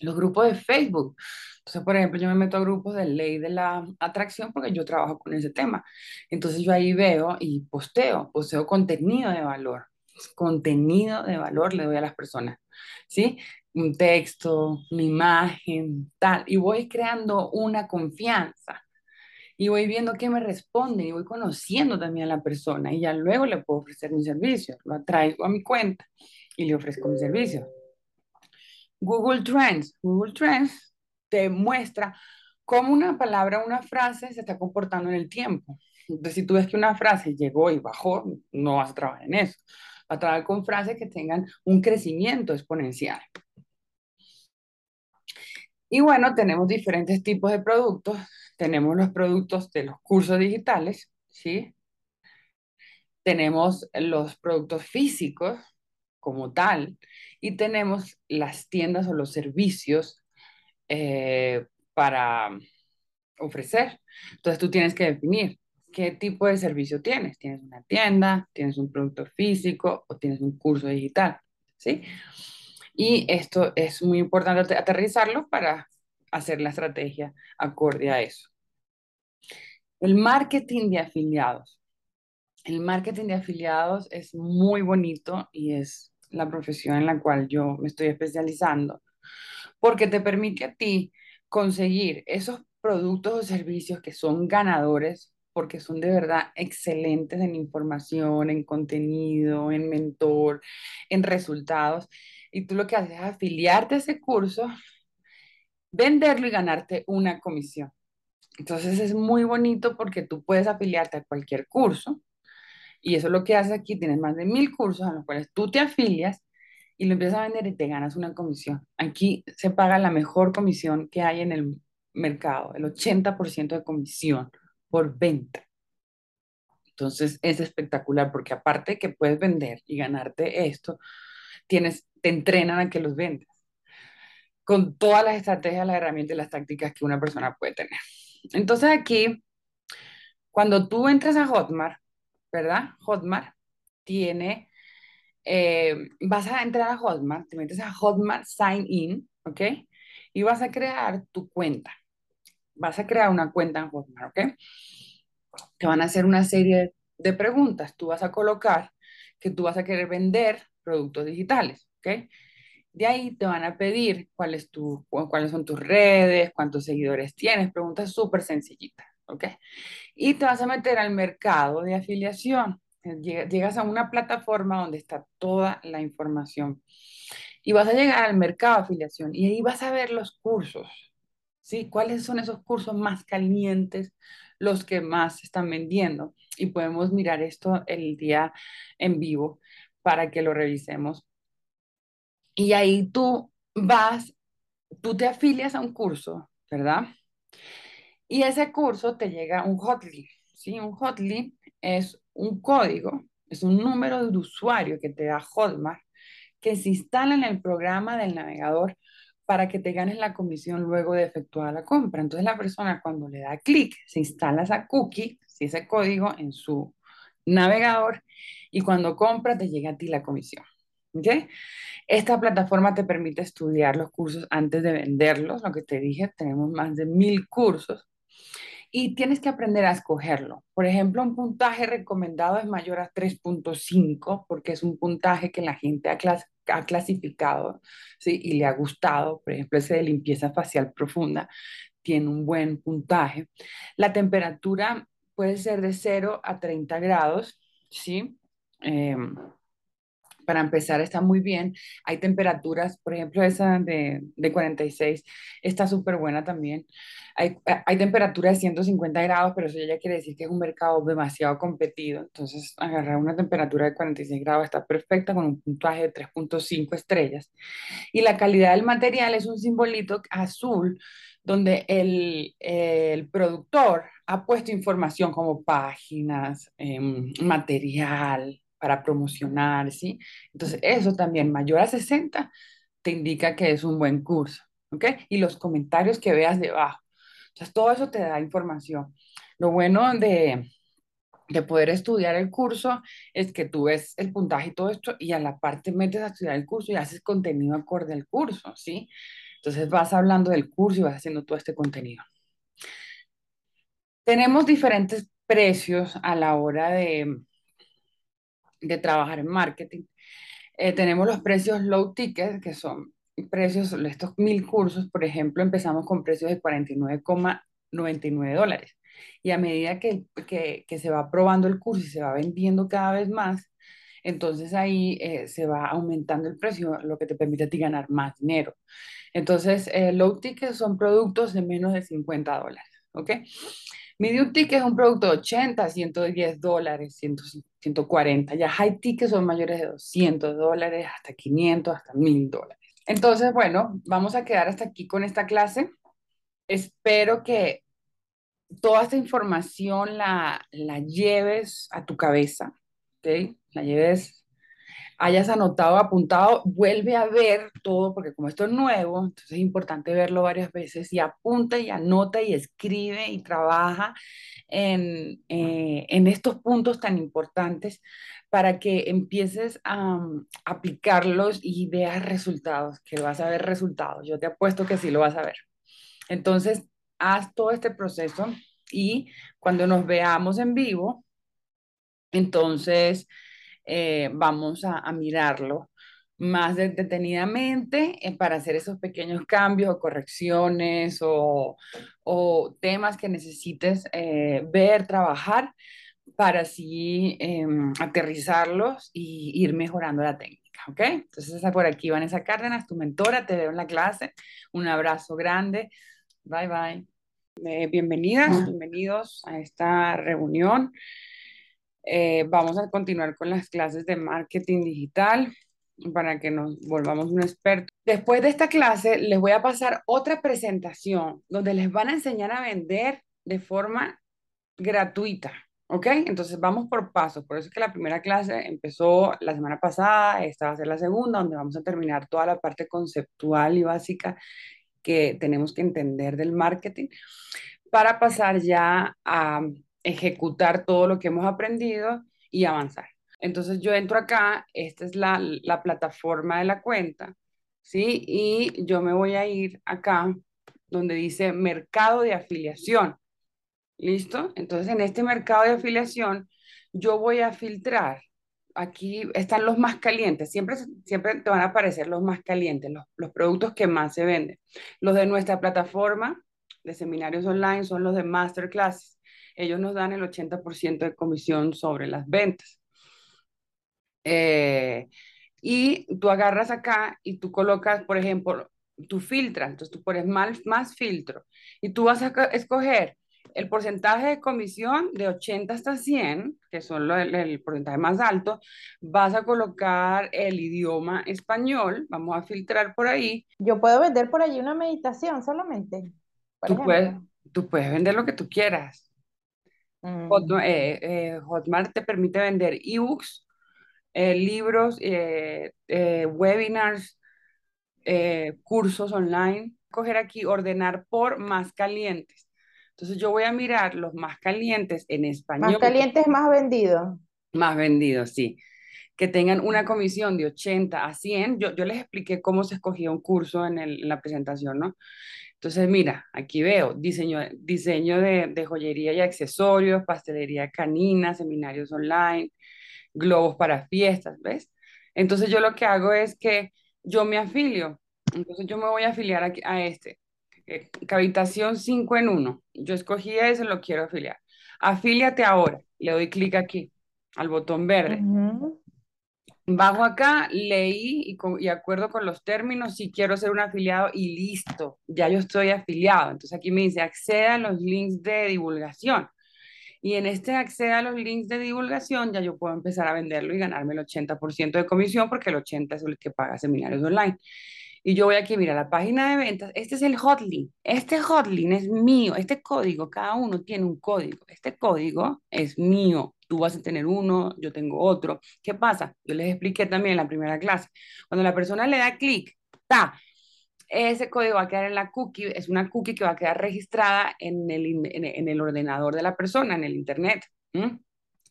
los grupos de Facebook. Entonces, por ejemplo, yo me meto a grupos de ley de la atracción porque yo trabajo con ese tema. Entonces yo ahí veo y posteo, posteo contenido de valor. Contenido de valor le doy a las personas, ¿sí? Un texto, una imagen, tal. Y voy creando una confianza. Y voy viendo qué me responde y voy conociendo también a la persona. Y ya luego le puedo ofrecer mi servicio. Lo traigo a mi cuenta y le ofrezco mi servicio. Google Trends. Google Trends te muestra cómo una palabra, una frase se está comportando en el tiempo. Entonces, si tú ves que una frase llegó y bajó, no vas a trabajar en eso. Vas a trabajar con frases que tengan un crecimiento exponencial. Y bueno, tenemos diferentes tipos de productos. Tenemos los productos de los cursos digitales, ¿sí? Tenemos los productos físicos como tal, y tenemos las tiendas o los servicios eh, para ofrecer. Entonces tú tienes que definir qué tipo de servicio tienes. ¿Tienes una tienda? ¿Tienes un producto físico? ¿O tienes un curso digital? ¿Sí? Y esto es muy importante aterrizarlo para hacer la estrategia acorde a eso. El marketing de afiliados. El marketing de afiliados es muy bonito y es la profesión en la cual yo me estoy especializando, porque te permite a ti conseguir esos productos o servicios que son ganadores, porque son de verdad excelentes en información, en contenido, en mentor, en resultados. Y tú lo que haces es afiliarte a ese curso, venderlo y ganarte una comisión. Entonces es muy bonito porque tú puedes afiliarte a cualquier curso y eso es lo que hace aquí, tienes más de mil cursos a los cuales tú te afilias y lo empiezas a vender y te ganas una comisión. Aquí se paga la mejor comisión que hay en el mercado, el 80% de comisión por venta. Entonces es espectacular porque aparte que puedes vender y ganarte esto, tienes, te entrenan a que los vendas con todas las estrategias, las herramientas y las tácticas que una persona puede tener. Entonces aquí, cuando tú entras a Hotmart, ¿verdad? Hotmart tiene, eh, vas a entrar a Hotmart, te metes a Hotmart Sign In, ¿ok? Y vas a crear tu cuenta. Vas a crear una cuenta en Hotmart, ¿ok? Te van a hacer una serie de preguntas. Tú vas a colocar que tú vas a querer vender productos digitales, ¿ok? De ahí te van a pedir cuál es cuáles son tus redes, cuántos seguidores tienes, preguntas súper sencillitas, ¿ok? Y te vas a meter al mercado de afiliación. Llegas a una plataforma donde está toda la información y vas a llegar al mercado de afiliación y ahí vas a ver los cursos, ¿sí? ¿Cuáles son esos cursos más calientes, los que más están vendiendo? Y podemos mirar esto el día en vivo para que lo revisemos. Y ahí tú vas, tú te afilias a un curso, ¿verdad? Y ese curso te llega un hotlink, ¿sí? Un hotlink es un código, es un número de usuario que te da Hotmart, que se instala en el programa del navegador para que te ganes la comisión luego de efectuar la compra. Entonces la persona cuando le da clic, se instala esa cookie, ese código en su navegador y cuando compra te llega a ti la comisión. Esta plataforma te permite estudiar los cursos antes de venderlos, lo que te dije, tenemos más de mil cursos y tienes que aprender a escogerlo. Por ejemplo, un puntaje recomendado es mayor a 3.5 porque es un puntaje que la gente ha, ha clasificado ¿sí? y le ha gustado. Por ejemplo, ese de limpieza facial profunda tiene un buen puntaje. La temperatura puede ser de 0 a 30 grados, ¿sí? Eh, para empezar está muy bien. Hay temperaturas, por ejemplo, esa de, de 46 está súper buena también. Hay, hay temperatura de 150 grados, pero eso ya quiere decir que es un mercado demasiado competido. Entonces, agarrar una temperatura de 46 grados está perfecta con un puntaje de 3.5 estrellas. Y la calidad del material es un simbolito azul donde el, productor ha puesto información como páginas, em, material, para promocionar, ¿sí? Entonces, eso también, mayor a 60, te indica que es un buen curso, ¿ok? Y los comentarios que veas debajo. Entonces, todo eso te da información. Lo bueno de, de poder estudiar el curso es que tú ves el puntaje y todo esto y a la parte metes a estudiar el curso y haces contenido acorde al curso, ¿sí? Entonces vas hablando del curso y vas haciendo todo este contenido. Tenemos diferentes precios a la hora de, de trabajar en marketing. Eh, tenemos los precios low ticket, que son precios, estos mil cursos, por ejemplo, empezamos con precios de 49,99 dólares. Y a medida que, que, que, se va probando el curso y se va vendiendo cada vez más, entonces ahí eh, se va aumentando el precio, lo que te permite a ti ganar más dinero. Entonces, eh, low ticket son productos de menos de 50 dólares, ¿ok? Medium ticket es un producto de 80, 110 dólares, 140. Ya high ticket son mayores de 200 dólares, hasta 500, hasta 1000 dólares. Entonces, bueno, vamos a quedar hasta aquí con esta clase. Espero que toda esta información la, la lleves a tu cabeza, ¿ok? La lleves hayas anotado, apuntado, vuelve a ver todo, porque como esto es nuevo, entonces es importante verlo varias veces y apunta y anota y escribe y trabaja en, eh, en estos puntos tan importantes para que empieces a um, aplicarlos y veas resultados, que vas a ver resultados. Yo te apuesto que sí lo vas a ver. Entonces, haz todo este proceso y cuando nos veamos en vivo, entonces eh, vamos a, mirarlo más detenidamente eh, para hacer esos pequeños cambios o correcciones o, temas que necesites eh, ver, trabajar para así em, aterrizarlos y ir mejorando la técnica, ¿ok? Entonces, por aquí Vanessa Cárdenas, tu mentora, te veo en la clase. Un abrazo grande. Bye, bye. bienvenidas, bienvenidos a esta reunión. Eh, vamos a continuar con las clases de marketing digital para que nos volvamos un experto. Después de esta clase, les voy a pasar otra presentación donde les van a enseñar a vender de forma gratuita. ¿Ok? Entonces vamos por pasos. Por eso es que la primera clase empezó la semana pasada, esta va a ser la segunda, donde vamos a terminar toda la parte conceptual y básica que tenemos que entender del marketing para pasar ya a ejecutar todo lo que hemos aprendido y avanzar. Entonces yo entro acá, esta es la, la plataforma de la cuenta, ¿sí? Y yo me voy a ir acá donde dice mercado de afiliación. ¿Listo? Entonces en este mercado de afiliación yo voy a filtrar. Aquí están los más calientes, siempre, siempre te van a aparecer los más calientes, los, los productos que más se venden. Los de nuestra plataforma de seminarios online son los de masterclasses ellos nos dan el 80% de comisión sobre las ventas. Eh, y tú agarras acá y tú colocas, por ejemplo, tú filtras, entonces tú pones más, más filtro y tú vas a escoger el porcentaje de comisión de 80 hasta 100, que son el, el, porcentaje más alto, vas a colocar el idioma español, vamos a filtrar por ahí. Yo puedo vender por allí una meditación solamente. Tú puedes, tú puedes vender lo que tú quieras. Mm. Eh, eh, Hotmart, te permite vender ebooks, eh, libros, webinars, cursos online. Coger aquí, ordenar por más calientes. Entonces yo voy a mirar los más calientes en español. Más calientes, más vendidos. Más vendidos, sí. Que tengan una comisión de 80 a 100. Yo, les expliqué cómo se escogía un curso en, la presentación, ¿no? Entonces, mira, aquí veo diseño, diseño de, joyería y accesorios, pastelería canina, seminarios online, globos para fiestas, ¿ves? Entonces yo lo que hago es que yo me afilio. Entonces yo me voy a afiliar a, a este. Eh, cavitación 5 en 1. Yo escogí ese, lo quiero afiliar. Afíliate ahora. Le doy clic aquí, al botón verde. Bajo acá, leí y, acuerdo con los términos, si quiero ser un afiliado y listo, ya yo estoy afiliado. Entonces aquí me dice, acceda a los links de divulgación. Y en este acceda a los links de divulgación, ya yo puedo empezar a venderlo y ganarme el 80% de comisión, porque el 80% es el que paga seminarios online. Y yo voy aquí, mira, la página de ventas, este es el hotlink. Este hotlink es mío, este código, cada uno tiene un código. Este código es mío tú vas a tener uno, yo tengo otro. ¿Qué pasa? Yo les expliqué también en la primera clase. Cuando la persona le da clic, ta, ese código va a quedar en la cookie, es una cookie que va a quedar registrada en el, en, el ordenador de la persona, en el internet.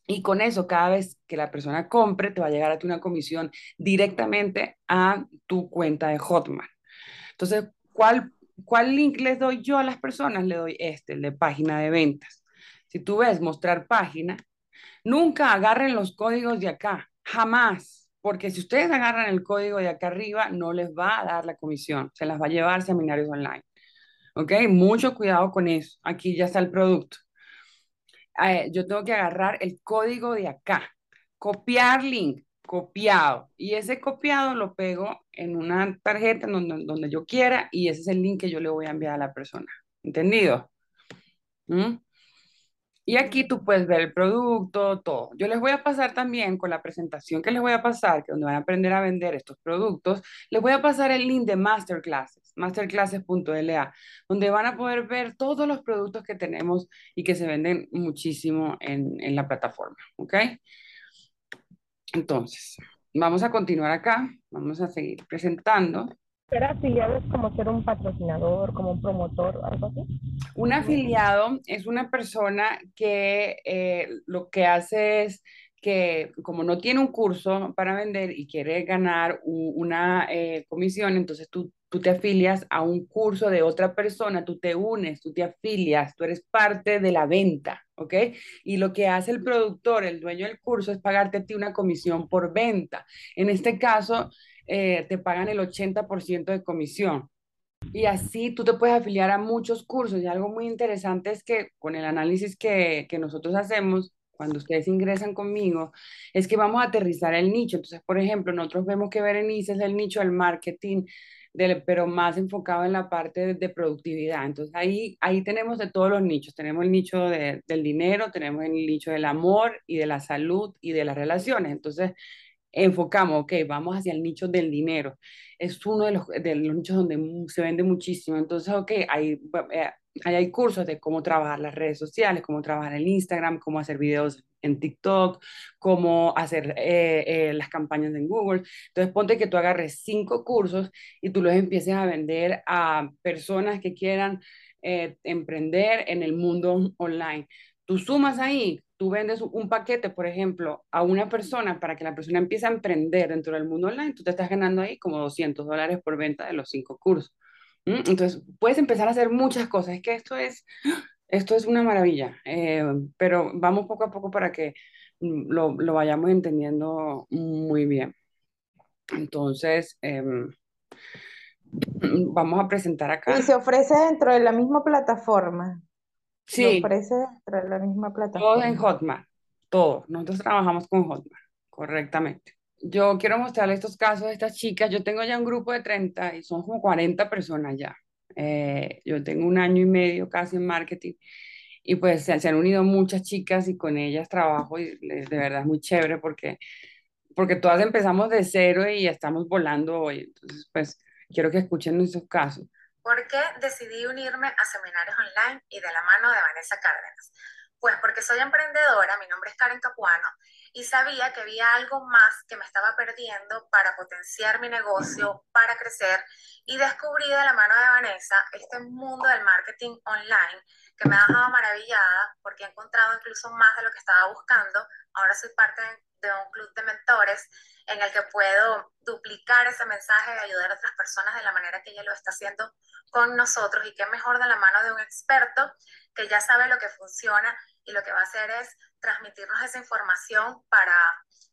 Y con eso, cada vez que la persona compre, te va a llegar a ti una comisión directamente a tu cuenta de Hotmart. Entonces, ¿cuál, ¿cuál link les doy yo a las personas? Le doy este, el de página de ventas. Si tú ves mostrar página, nunca agarren los códigos de acá, jamás, porque si ustedes agarran el código de acá arriba, no les va a dar la comisión, se las va a llevar seminarios online. ¿Ok? Mucho cuidado con eso. Aquí ya está el producto. Eh, yo tengo que agarrar el código de acá, copiar link, copiado. Y ese copiado lo pego en una tarjeta donde, donde yo quiera y ese es el link que yo le voy a enviar a la persona. ¿Entendido? ¿Mm? Y aquí tú puedes ver el producto, todo. Yo les voy a pasar también con la presentación que les voy a pasar, que donde van a aprender a vender estos productos, les voy a pasar el link de Masterclasses, masterclasses.la, donde van a poder ver todos los productos que tenemos y que se venden muchísimo en, en la plataforma, ¿ok? Entonces, vamos a continuar acá, vamos a seguir presentando. ¿Ser afiliado es como ser un patrocinador, como un promotor, algo así? Un afiliado es una persona que eh, lo que hace es que como no tiene un curso para vender y quiere ganar una eh, comisión, entonces tú, tú te afilias a un curso de otra persona, tú te unes, tú te afilias, tú eres parte de la venta, ¿ok? Y lo que hace el productor, el dueño del curso, es pagarte a ti una comisión por venta. En este caso, eh, te pagan el 80% de comisión. Y así tú te puedes afiliar a muchos cursos. Y algo muy interesante es que con el análisis que, que nosotros hacemos, cuando ustedes ingresan conmigo, es que vamos a aterrizar el nicho. Entonces, por ejemplo, nosotros vemos que Berenice es el nicho del marketing, del, pero más enfocado en la parte de, productividad. Entonces, ahí, ahí tenemos de todos los nichos. Tenemos el nicho de, del dinero, tenemos el nicho del amor y de la salud y de las relaciones. Entonces, enfocamos, ok, vamos hacia el nicho del dinero. Es uno de los, de los nichos donde se vende muchísimo. Entonces, ok, hay, eh, hay cursos de cómo trabajar las redes sociales, cómo trabajar el Instagram, cómo hacer videos en TikTok, cómo hacer eh, eh, las campañas en Google. Entonces, ponte que tú agarres cinco cursos y tú los empieces a vender a personas que quieran emprender en el mundo online. Tú sumas ahí tú vendes un paquete, por ejemplo, a una persona para que la persona empiece a emprender dentro del mundo online, tú te estás ganando ahí como 200 dólares por venta de los cinco cursos. Entonces, puedes empezar a hacer muchas cosas. Es que esto es, esto es una maravilla, eh, pero vamos poco a poco para que mm, lo, lo vayamos entendiendo muy bien. Entonces, em, vamos a presentar acá. Y se ofrece dentro de la misma plataforma. Sí. ofrece dentro de la misma Todo en plataforma. Hotmart, todo. Nosotros trabajamos con Hotmart, correctamente. Yo quiero mostrarle estos casos de estas chicas. Yo tengo ya un grupo de 30 y son como 40 personas ya. Eh, yo tengo un año y medio casi en marketing y pues se, se han unido muchas chicas y con ellas trabajo y de verdad es muy chévere porque, porque todas empezamos de cero y estamos volando hoy. Entonces, pues quiero que escuchen nuestros casos. ¿Por qué decidí unirme a seminarios online y de la mano de Vanessa Cárdenas? Pues porque soy emprendedora, mi nombre es Karen Capuano, y sabía que había algo más que me estaba perdiendo para potenciar mi negocio, para crecer, y descubrí de la mano de Vanessa este mundo del marketing online que me ha dejado maravillada porque he encontrado incluso más de lo que estaba buscando. Ahora soy parte de un club de mentores en el que puedo duplicar ese mensaje y ayudar a otras personas de la manera que ella lo está haciendo con nosotros y qué mejor de la mano de un experto que ya sabe lo que funciona y lo que va a hacer es transmitirnos esa información para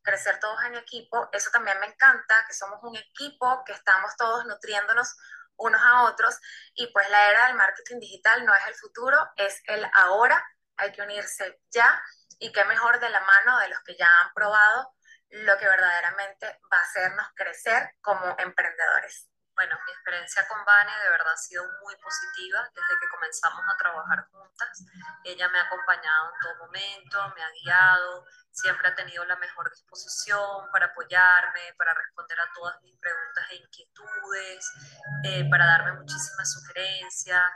crecer todos en equipo. Eso también me encanta, que somos un equipo, que estamos todos nutriéndonos unos a otros y pues la era del marketing digital no es el futuro, es el ahora. Hay que unirse ya y qué mejor de la mano de los que ya han probado lo que verdaderamente va a hacernos crecer como emprendedores. Bueno, mi experiencia con Vane de verdad ha sido muy positiva desde que comenzamos a trabajar juntas. Ella me ha acompañado en todo momento, me ha guiado, siempre ha tenido la mejor disposición para apoyarme, para responder a todas mis preguntas e inquietudes, eh, para darme muchísimas sugerencias.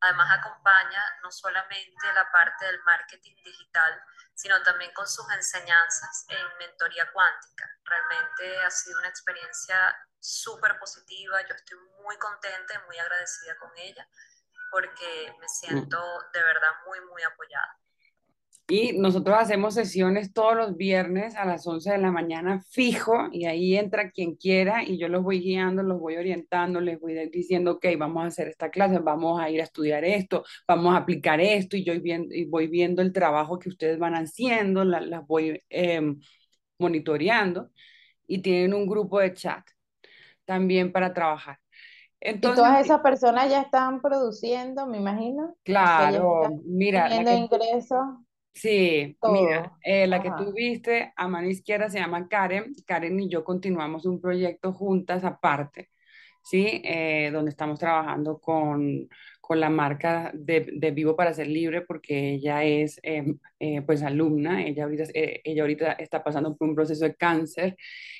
Además acompaña no solamente la parte del marketing digital, sino también con sus enseñanzas en mentoría cuántica. Realmente ha sido una experiencia súper positiva, yo estoy muy contenta y muy agradecida con ella porque me siento de verdad muy, muy apoyada. Y nosotros hacemos sesiones todos los viernes a las 11 de la mañana fijo y ahí entra quien quiera y yo los voy guiando, los voy orientando, les voy diciendo, ok, vamos a hacer esta clase, vamos a ir a estudiar esto, vamos a aplicar esto y yo voy viendo, el trabajo que ustedes van haciendo, las voy em, monitoreando y tienen un grupo de chat también para trabajar. Entonces, y todas esas personas ya están produciendo, me imagino. Claro, mira. Teniendo ingresos. Sí, mira, eh, la que tú viste a mano izquierda se llama Karen. Karen y yo continuamos un proyecto juntas aparte, ¿sí? Eh, donde estamos trabajando con, con la marca de, de, Vivo para Ser Libre porque ella es em, eh, pues alumna, ella ahorita, ella ahorita está pasando por un proceso de cáncer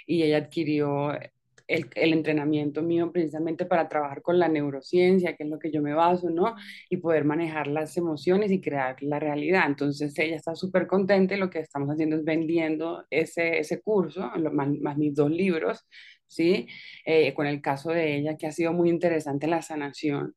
y ella adquirió el, el, entrenamiento mío precisamente para trabajar con la neurociencia, que es lo que yo me baso, ¿no? Y poder manejar las emociones y crear la realidad. Entonces ella está súper contenta y lo que estamos haciendo es vendiendo ese, ese curso, más, mis dos libros, ¿sí? Eh, con el caso de ella, que ha sido muy interesante la sanación.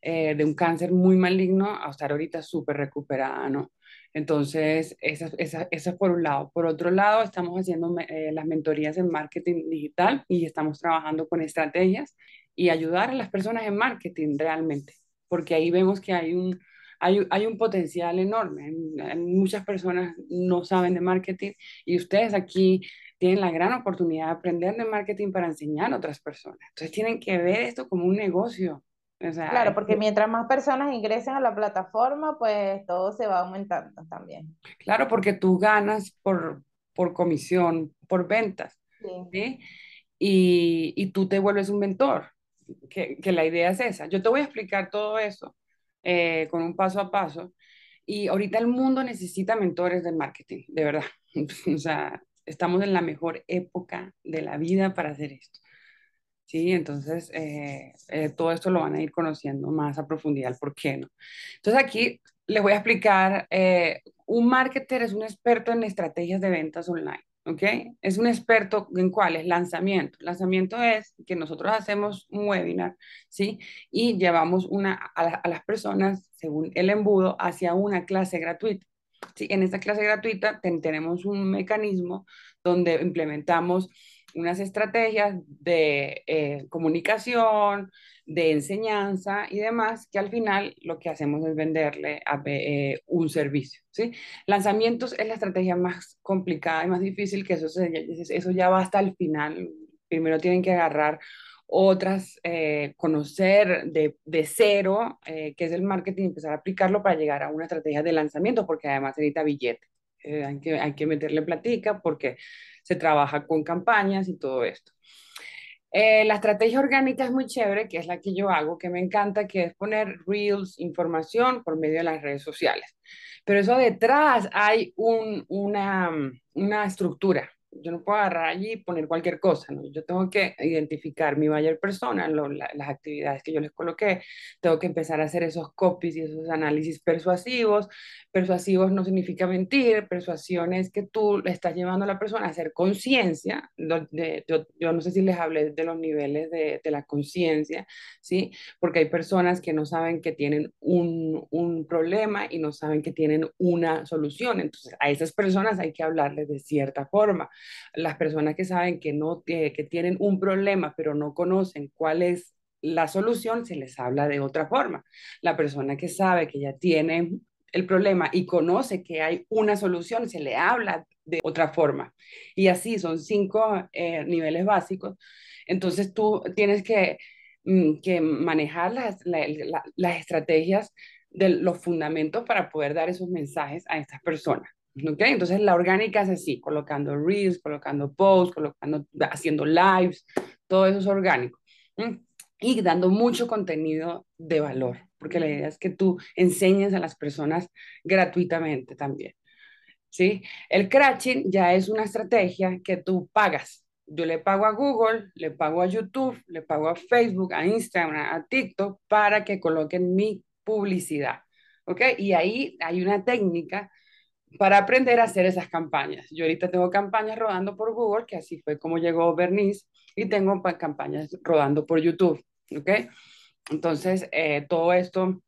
Eh, de un cáncer muy maligno a estar ahorita súper recuperada, ¿no? Entonces, esa, esa, es por un lado. Por otro lado, estamos haciendo eh, las mentorías en marketing digital y estamos trabajando con estrategias y ayudar a las personas en marketing realmente, porque ahí vemos que hay un, hay, hay un potencial enorme. Muchas personas no saben de marketing y ustedes aquí tienen la gran oportunidad de aprender de marketing para enseñar a otras personas. Entonces, tienen que ver esto como un negocio claro, porque mientras más personas ingresen a la plataforma, pues todo se va aumentando también. Claro, porque tú ganas por, por comisión, por ventas. Sí. Y, y, tú te vuelves un mentor, que, que, la idea es esa. Yo te voy a explicar todo eso eh, con un paso a paso. Y ahorita el mundo necesita mentores de marketing, de verdad. <laughs> o sea, estamos en la mejor época de la vida para hacer esto. ¿Sí? Entonces, eh, eh, todo esto lo van a ir conociendo más a profundidad, ¿por qué no? Entonces, aquí les voy a explicar, eh, un marketer es un experto en estrategias de ventas online, ¿ok? Es un experto en cuáles, lanzamiento. Lanzamiento es que nosotros hacemos un webinar, ¿sí? Y llevamos una, a, las personas, según el embudo, hacia una clase gratuita. ¿sí? En esta clase gratuita tenemos un mecanismo donde implementamos unas estrategias de eh, comunicación, de enseñanza y demás, que al final lo que hacemos es venderle eh, un servicio. ¿sí? Lanzamientos es la estrategia más complicada y más difícil, que eso, eso ya va hasta el final. Primero tienen que agarrar otras, eh, conocer de, de cero qué es el marketing empezar a aplicarlo para llegar a una estrategia de lanzamiento, porque además necesita billete. Hay, que, hay que meterle platica porque se trabaja con campañas y todo esto. Eh, la estrategia orgánica es muy chévere, que es la que yo hago, que me encanta, que es poner reels, información por medio de las redes sociales. Pero eso detrás hay un, una, una estructura, yo no puedo agarrar allí y poner cualquier cosa, ¿no? Yo tengo que identificar mi buyer persona, las actividades que yo les coloqué, tengo que empezar a hacer esos copies y esos análisis persuasivos. Persuasivos no significa mentir, persuasión es que tú le estás llevando a la persona a hacer conciencia, yo, no sé si les hablé de los niveles de, de la conciencia, ¿sí? Porque hay personas que no saben que tienen un, un problema y no saben que tienen una solución, entonces a esas personas hay que hablarles de cierta forma las personas que saben que, no, que tienen un problema, pero no conocen cuál es la solución, se les habla de otra forma. La persona que sabe que ya tiene el problema y conoce que hay una solución, se le habla de otra forma. Y así son cinco eh, niveles básicos. Entonces tú tienes que, mm, que manejar las, las estrategias de los fundamentos para poder dar esos mensajes a estas personas. ¿Okay? Entonces la orgánica es así, colocando reels, colocando posts, colocando, haciendo lives, todo eso es orgánico. Y dando mucho contenido de valor, porque la idea es que tú enseñes a las personas gratuitamente también. ¿sí? El crashing ya es una estrategia que tú pagas. Yo le pago a Google, le pago a YouTube, le pago a Facebook, a Instagram, a TikTok para que coloquen mi publicidad. ¿ok? Y ahí hay una técnica para aprender a hacer esas campañas. Yo ahorita tengo campañas rodando por Google, que así fue como llegó Bernice, y tengo campañas rodando por YouTube, ¿ok? Entonces, eh, todo esto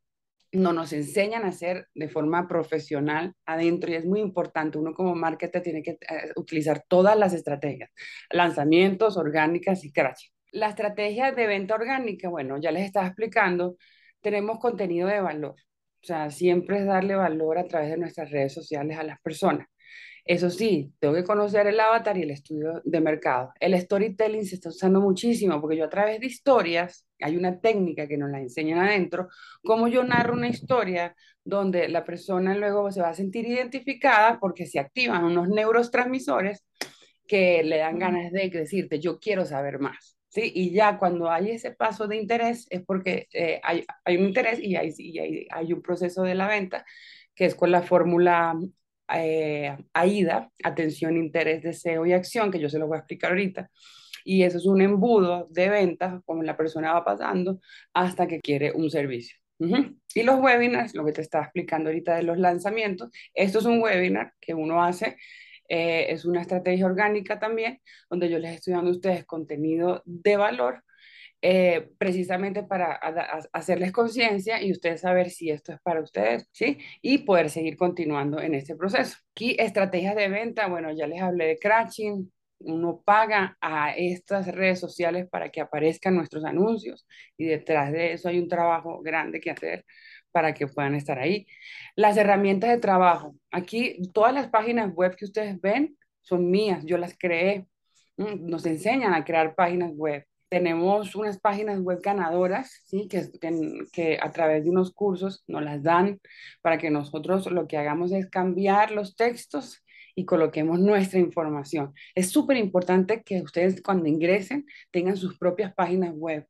no nos enseñan a hacer de forma profesional adentro y es muy importante. Uno como marketer tiene que eh, utilizar todas las estrategias, lanzamientos, orgánicas y crash. La estrategia de venta orgánica, bueno, ya les estaba explicando, tenemos contenido de valor. O sea, siempre es darle valor a través de nuestras redes sociales a las personas. Eso sí, tengo que conocer el avatar y el estudio de mercado. El storytelling se está usando muchísimo porque yo a través de historias, hay una técnica que nos la enseñan adentro, cómo yo narro una historia donde la persona luego se va a sentir identificada porque se activan unos neurotransmisores que le dan ganas de decirte, yo quiero saber más. ¿Sí? Y ya cuando hay ese paso de interés es porque eh, hay, hay, un interés y, hay, y hay, hay, un proceso de la venta que es con la fórmula eh, AIDA, atención, interés, deseo y acción, que yo se lo voy a explicar ahorita. Y eso es un embudo de ventas, como la persona va pasando hasta que quiere un servicio. Y los webinars, lo que te estaba explicando ahorita de los lanzamientos, esto es un webinar que uno hace, eh, es una estrategia orgánica también, donde yo les estoy dando a ustedes contenido de valor eh, precisamente para hacerles conciencia y ustedes saber si esto es para ustedes, ¿sí? Y poder seguir continuando en este proceso. Aquí, estrategias de venta, bueno, ya les hablé de crashing, uno paga a estas redes sociales para que aparezcan nuestros anuncios y detrás de eso hay un trabajo grande que hacer para que puedan estar ahí. Las herramientas de trabajo. Aquí todas las páginas web que ustedes ven son mías, yo las creé. Mm, nos enseñan a crear páginas web tenemos unas páginas web ganadoras, ¿sí? que, que, a través de unos cursos nos las dan para que nosotros lo que hagamos es cambiar los textos y coloquemos nuestra información. Es súper importante que ustedes cuando ingresen tengan sus propias páginas web,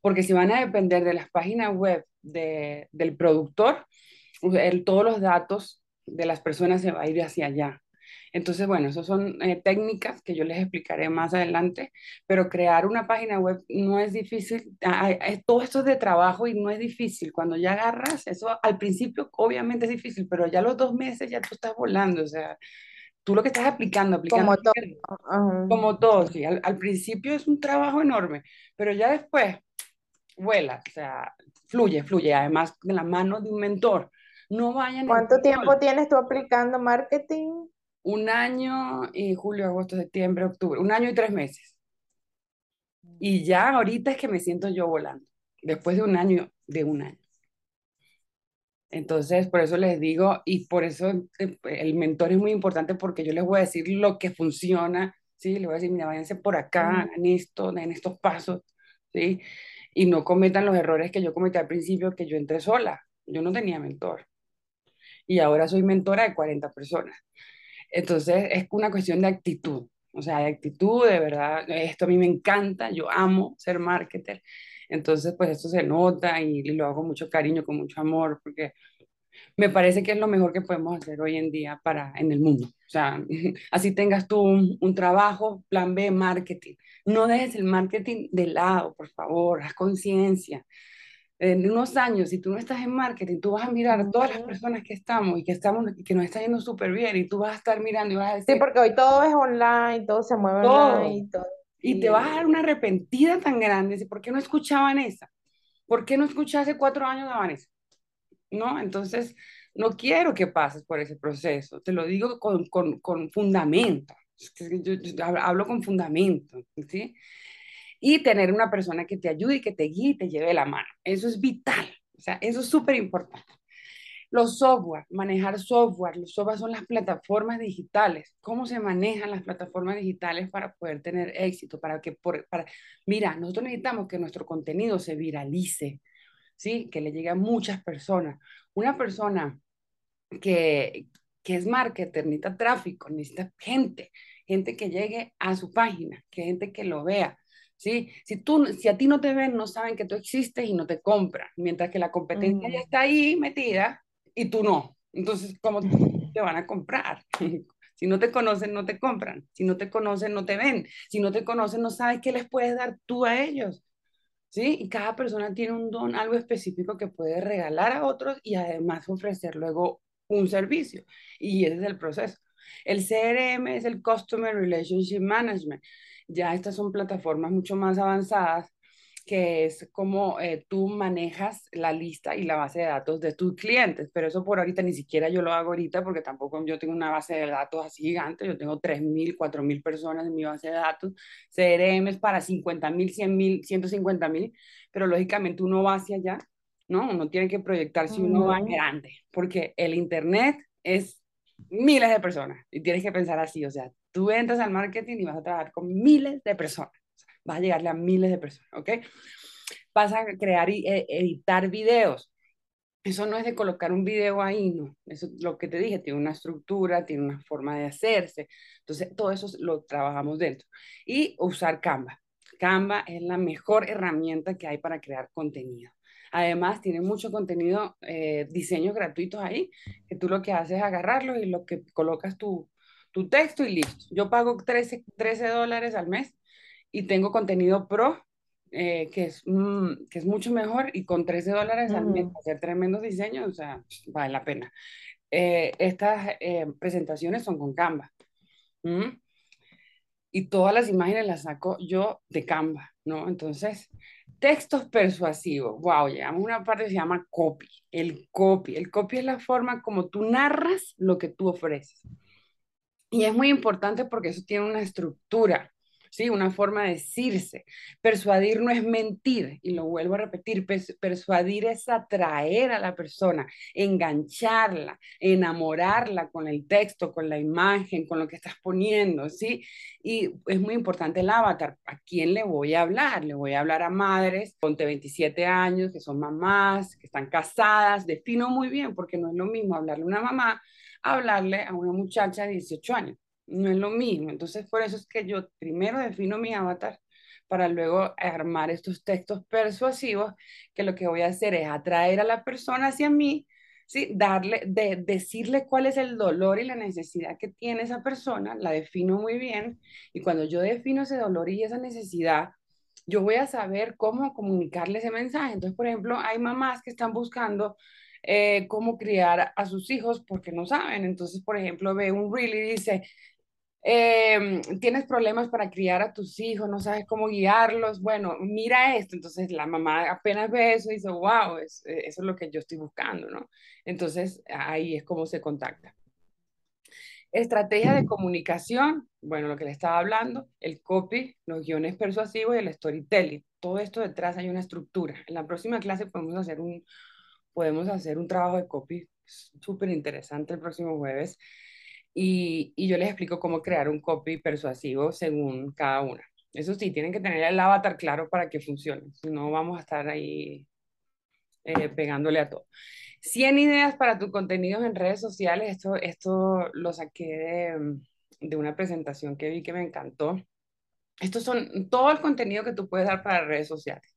porque si van a depender de las páginas web de, del productor, todos los datos de las personas se va a ir hacia allá. Entonces, bueno, esas son eh, técnicas que yo les explicaré más adelante, pero crear una página web no es difícil. todo esto es de trabajo y no es difícil. Cuando ya agarras, eso al principio obviamente es difícil, pero ya los dos meses ya tú estás volando, o sea, tú lo que estás aplicando, aplicando. Como todo. Como todo, sí. Al, al, principio es un trabajo enorme, pero ya después vuela, o sea, fluye, fluye. Además, de la mano de un mentor. No vayan. ¿Cuánto tiempo tienes tú aplicando marketing? un año y julio, agosto, septiembre, octubre, un año y tres meses. Y ya ahorita es que me siento yo volando, después de un año, de un año. Entonces, por eso les digo, y por eso eh, el mentor es muy importante porque yo les voy a decir lo que funciona, ¿sí? Les voy a decir, mira, váyanse por acá, en esto, en estos pasos, ¿sí? Y no cometan los errores que yo cometí al principio, que yo entré sola, yo no tenía mentor. Y ahora soy mentora de 40 personas. Entonces es una cuestión de actitud, o sea, de actitud, de verdad, esto a mí me encanta, yo amo ser marketer, entonces pues esto se nota y, lo hago con mucho cariño, con mucho amor, porque me parece que es lo mejor que podemos hacer hoy en día para en el mundo. O sea, <laughs> así tengas tú un, un trabajo, plan B, marketing. No dejes el marketing de lado, por favor, haz conciencia en unos años, si tú no estás en marketing, tú vas a mirar a todas las personas que estamos y que, estamos, que nos está yendo súper bien y tú vas a estar mirando y vas a decir... Sí, porque hoy todo es online, todo se mueve online. Y, todo. y te vas a dar una arrepentida tan grande. ¿Por qué no escuchaba a Vanessa? ¿Por qué no escuché hace cuatro años a Vanessa? ¿No? Entonces, no quiero que pases por ese proceso. Te lo digo con, con, con fundamento. Yo, hablo con fundamento, ¿sí? y tener una persona que te ayude que te guíe y te lleve la mano. Eso es vital, o sea, eso es súper importante. Los software, manejar software, los software son las plataformas digitales. ¿Cómo se manejan las plataformas digitales para poder tener éxito? Para que, por, para, mira, nosotros necesitamos que nuestro contenido se viralice, ¿sí? Que le llegue a muchas personas. Una persona que, que es marketer, necesita tráfico, necesita gente, gente que llegue a su página, que gente que lo vea, ¿sí? Si, tú, si a ti no te ven, no saben que tú existes y no te compran, mientras que la competencia ya está ahí metida y tú no. Entonces, ¿cómo <laughs> te van a comprar? <laughs> Si no te conocen, no te compran. Si no te conocen, no te ven. Si no te conocen, no sabes qué les puedes dar tú a ellos. ¿Sí? Y cada persona tiene un don, algo específico que puede regalar a otros y además ofrecer luego un servicio. Y ese es el proceso. El CRM es el Customer Relationship Management. Ya estas son plataformas mucho más avanzadas que es como eh, tú manejas la lista y la base de datos de tus clientes, pero eso por ahorita ni siquiera yo lo hago ahorita porque tampoco yo tengo una base de datos así gigante, yo tengo 3.000, 4.000 personas en mi base de datos, CRM es para 50.000, 100.000, 150.000, pero lógicamente uno va hacia allá, ¿no? Uno tiene que proyectar si uno va grande, porque el Internet es miles de personas y tienes que pensar así, o sea, tú entras al marketing y vas a trabajar con miles de personas vas a llegarle a miles de personas, ¿ok? Vas a crear y e, editar videos. Eso no es de colocar un video ahí, no. Eso es lo que te dije, tiene una estructura, tiene una forma de hacerse. Entonces, todo eso lo trabajamos dentro. Y usar Canva. Canva es la mejor herramienta que hay para crear contenido. Además, tiene mucho contenido, eh, diseños gratuitos ahí, que tú lo que haces es agarrarlo y lo que colocas tu, tu texto y listo. Yo pago 13, 13 dólares al mes y tengo contenido pro, eh, que, es, mm, que es mucho mejor y con 13 dólares al mes hacer tremendos diseños, o sea, vale la pena. Eh, estas eh, presentaciones son con Canva. Y todas las imágenes las saco yo de Canva, ¿no? Entonces, textos persuasivos. Wow, llegamos a una parte que se llama copy. El copy. El copy es la forma como tú narras lo que tú ofreces. Y es muy importante porque eso tiene una estructura. ¿Sí? Una forma de decirse. Persuadir no es mentir, y lo vuelvo a repetir, persuadir es atraer a la persona, engancharla, enamorarla con el texto, con la imagen, con lo que estás poniendo, ¿sí? Y es muy importante el avatar. ¿A quién le voy a hablar? Le voy a hablar a madres, ponte 27 años, que son mamás, que están casadas. Defino muy bien, porque no es lo mismo hablarle a una mamá, hablarle a una muchacha de 18 años no es lo mismo. Entonces, por eso es que yo primero defino mi avatar para luego armar estos textos persuasivos, que lo que voy a hacer es atraer a la persona hacia mí, ¿sí? Darle, de, decirle cuál es el dolor y la necesidad que tiene esa persona, la defino muy bien, y cuando yo defino ese dolor y esa necesidad, yo voy a saber cómo comunicarle ese mensaje. Entonces, por ejemplo, hay mamás que están buscando eh, cómo criar a sus hijos porque no saben. Entonces, por ejemplo, ve un reel y dice, Em, tienes problemas para criar a tus hijos, no sabes cómo guiarlos, bueno, mira esto. Entonces la mamá apenas ve eso y dice, wow, es, eh, eso es lo que yo estoy buscando, ¿no? Entonces ahí es como se contacta. Estrategia de comunicación, bueno, lo que le estaba hablando, el copy, los guiones persuasivos y el storytelling. Todo esto detrás hay una estructura. En la próxima clase podemos hacer un, podemos hacer un trabajo de copy súper interesante el próximo jueves y, yo les explico cómo crear un copy persuasivo según cada una. Eso sí, tienen que tener el avatar claro para que funcione, si no vamos a estar ahí eh, pegándole a todo. 100 ideas para tus contenidos en redes sociales, esto, esto lo saqué de, de una presentación que vi que me encantó. Estos son todo el contenido que tú puedes dar para redes sociales.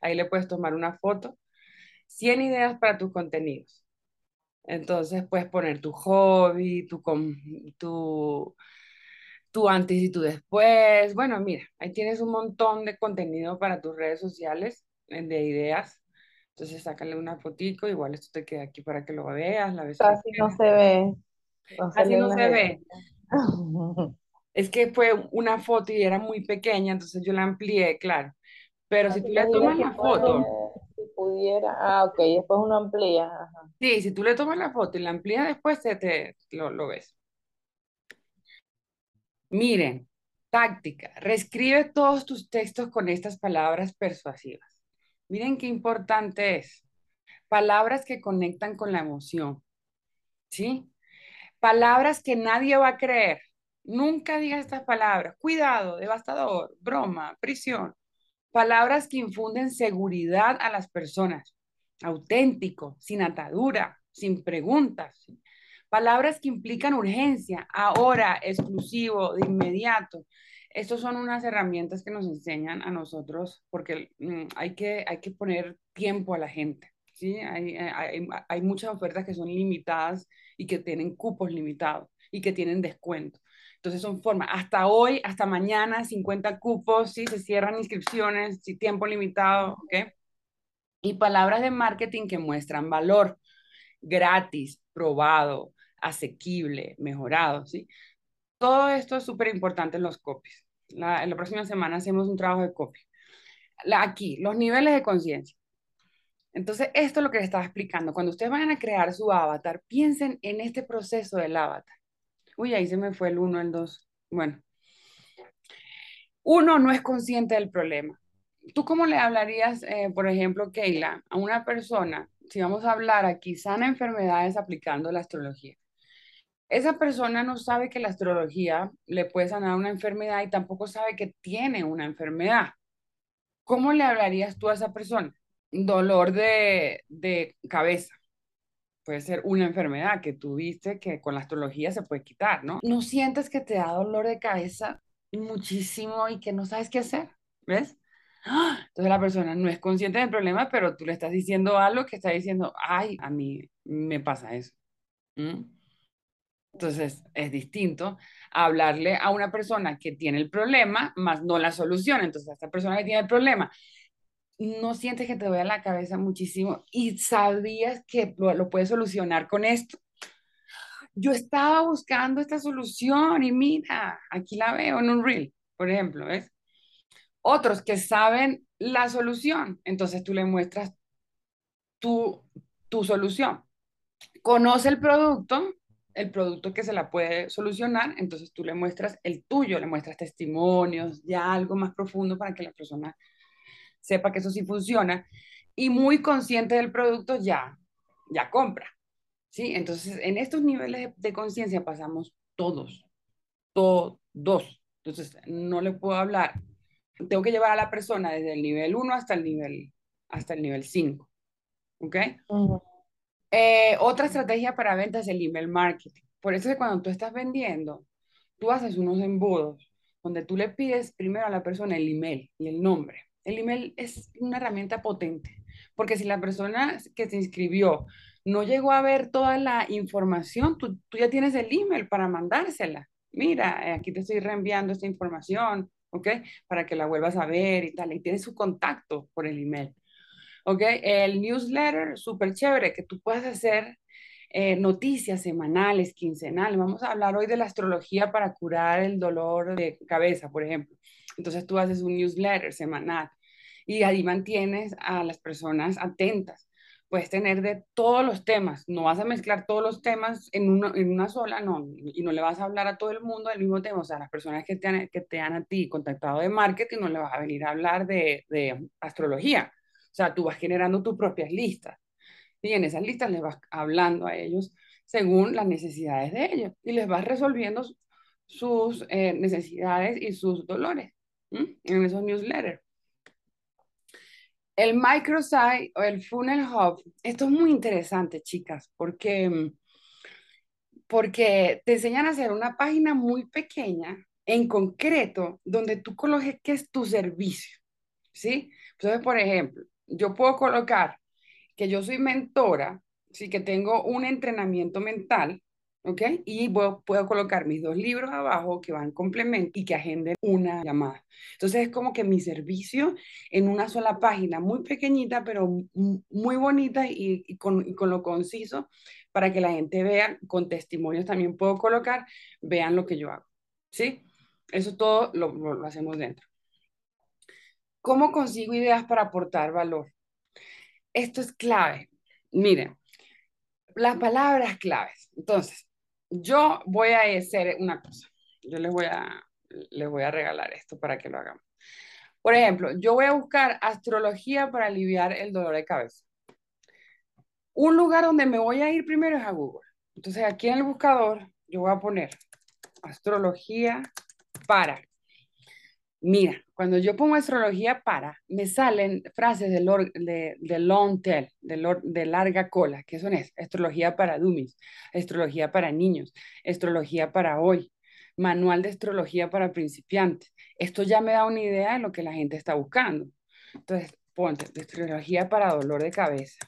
Ahí le puedes tomar una foto. 100 ideas para tus contenidos. Entonces puedes poner tu hobby, tu, tu, tu antes y tu después. Bueno, mira, ahí tienes un montón de contenido para tus redes sociales, eh, de ideas. Entonces sácale una fotico, igual esto te queda aquí para que lo veas. La Casi no se ve. Casi no se ve. <laughs> Es que fue una foto y era muy pequeña, entonces yo la amplié, claro. Pero si tú le tomas la foto pudiera. Ah, ok, después uno amplía. Sí, si tú le tomas la foto y la amplías después, te, te lo, lo ves. Miren, táctica, reescribe todos tus textos con estas palabras persuasivas. Miren qué importante es. Palabras que conectan con la emoción. ¿Sí? Palabras que nadie va a creer. Nunca digas estas palabras. Cuidado, devastador, broma, prisión. Palabras que infunden seguridad a las personas, auténtico, sin atadura, sin preguntas. Palabras que implican urgencia, ahora, exclusivo, de inmediato. Estas son unas herramientas que nos enseñan a nosotros porque mm, hay, que, hay que poner tiempo a la gente. ¿sí? Hay, hay, hay muchas ofertas que son limitadas y que tienen cupos limitados y que tienen descuento. Entonces son formas, hasta hoy, hasta mañana, 50 cupos, ¿sí? Se cierran inscripciones, ¿sí? Tiempo limitado, ¿ok? Y palabras de marketing que muestran valor, gratis, probado, asequible, mejorado, ¿sí? Todo esto es súper importante en los copies. en la próxima semana hacemos un trabajo de copy. la- aquí, los niveles de conciencia. Entonces, esto es lo que les estaba explicando. Cuando ustedes vayan a crear su avatar, piensen en este proceso del avatar. Uy, ahí se me fue el 1, el 2. Bueno, uno no es consciente del problema. ¿Tú cómo le hablarías, eh, por ejemplo, Keila, a una persona, si vamos a hablar aquí, sana enfermedades aplicando la astrología? Esa persona no sabe que la astrología le puede sanar una enfermedad y tampoco sabe que tiene una enfermedad. ¿Cómo le hablarías tú a esa persona? Dolor de, de cabeza. Puede ser una enfermedad que tuviste que con la astrología se puede quitar, ¿no? No sientes que te da dolor de cabeza muchísimo y que no sabes qué hacer, ¿ves? ¡Ah! Entonces la persona no es consciente del problema, pero tú le estás diciendo algo que está diciendo, ay, a mí me pasa eso. Entonces es distinto hablarle a una persona que tiene el problema, más no la solución. Entonces a esta persona que tiene el problema, no sientes que te duele la cabeza muchísimo y sabías que lo, lo puedes solucionar con esto. Yo estaba buscando esta solución y mira, aquí la veo en un reel, por ejemplo, ¿ves? Otros que saben la solución, entonces tú le muestras tu, tu solución. Conoce el producto, el producto que se la puede solucionar, entonces tú le muestras el tuyo, le muestras testimonios, ya algo más profundo para que la persona sepa que eso sí funciona y muy consciente del producto ya, ya compra. ¿Sí? Entonces, en estos niveles de, de conciencia pasamos todos, todos. Entonces, no le puedo hablar. Tengo que llevar a la persona desde el nivel 1 hasta el nivel, hasta el nivel 5. ¿Ok? Eh, otra estrategia para ventas es el email marketing. Por eso es que cuando tú estás vendiendo, tú haces unos embudos donde tú le pides primero a la persona el email y el nombre. El email es una herramienta potente, porque si la persona que se inscribió no llegó a ver toda la información, tú, ya tienes el email para mandársela. Mira, eh, aquí te estoy reenviando esta información, ¿ok? Para que la vuelvas a ver y tal. Y tienes su contacto por el email. ¿ok? El newsletter, súper chévere, que tú puedas hacer eh, noticias semanales, quincenales. Vamos a hablar hoy de la astrología para curar el dolor de cabeza, por ejemplo. Entonces tú haces un newsletter semanal y ahí mantienes a las personas atentas. Puedes tener de todos los temas, no vas a mezclar todos los temas en una, en una sola, no, y no le vas a hablar a todo el mundo del mismo tema, o sea, las personas que te han, que te han a ti contactado de marketing no le vas a venir a hablar de, de astrología, o sea, tú vas generando tus propias listas y en esas listas les vas hablando a ellos según las necesidades de ellos y les vas resolviendo sus eh, necesidades y sus dolores en esos newsletters. El microsite o el funnel hub, esto es muy interesante, chicas, porque, porque te enseñan a hacer una página muy pequeña, en concreto, donde tú coloques tu servicio, ¿sí? Entonces, por ejemplo, yo puedo colocar que yo soy mentora, sí que tengo un entrenamiento mental, ¿ok? Y puedo, puedo colocar mis dos libros abajo que van complemento y que agenden una llamada. Entonces es como que mi servicio en una sola página, muy pequeñita, pero muy bonita y, con, lo conciso para que la gente vea, con testimonios también puedo colocar, vean lo que yo hago, ¿sí? Eso todo lo, lo, lo hacemos dentro. ¿Cómo consigo ideas para aportar valor? Esto es clave. Miren, las palabras claves. Entonces, yo voy a hacer una cosa. Yo les voy a, les voy a regalar esto para que lo hagamos. Por ejemplo, yo voy a buscar astrología para aliviar el dolor de cabeza. Un lugar donde me voy a ir primero es a Google. Entonces, aquí en el buscador, yo voy a poner astrología para. Mira, cuando yo pongo astrología para, me salen frases de, lor, de, de long tail, de, lor, de, larga cola. ¿Qué son es? Astrología para dummies, astrología para niños, astrología para hoy, manual de astrología para principiantes. Esto ya me da una idea de lo que la gente está buscando. Entonces, ponte, astrología para dolor de cabeza.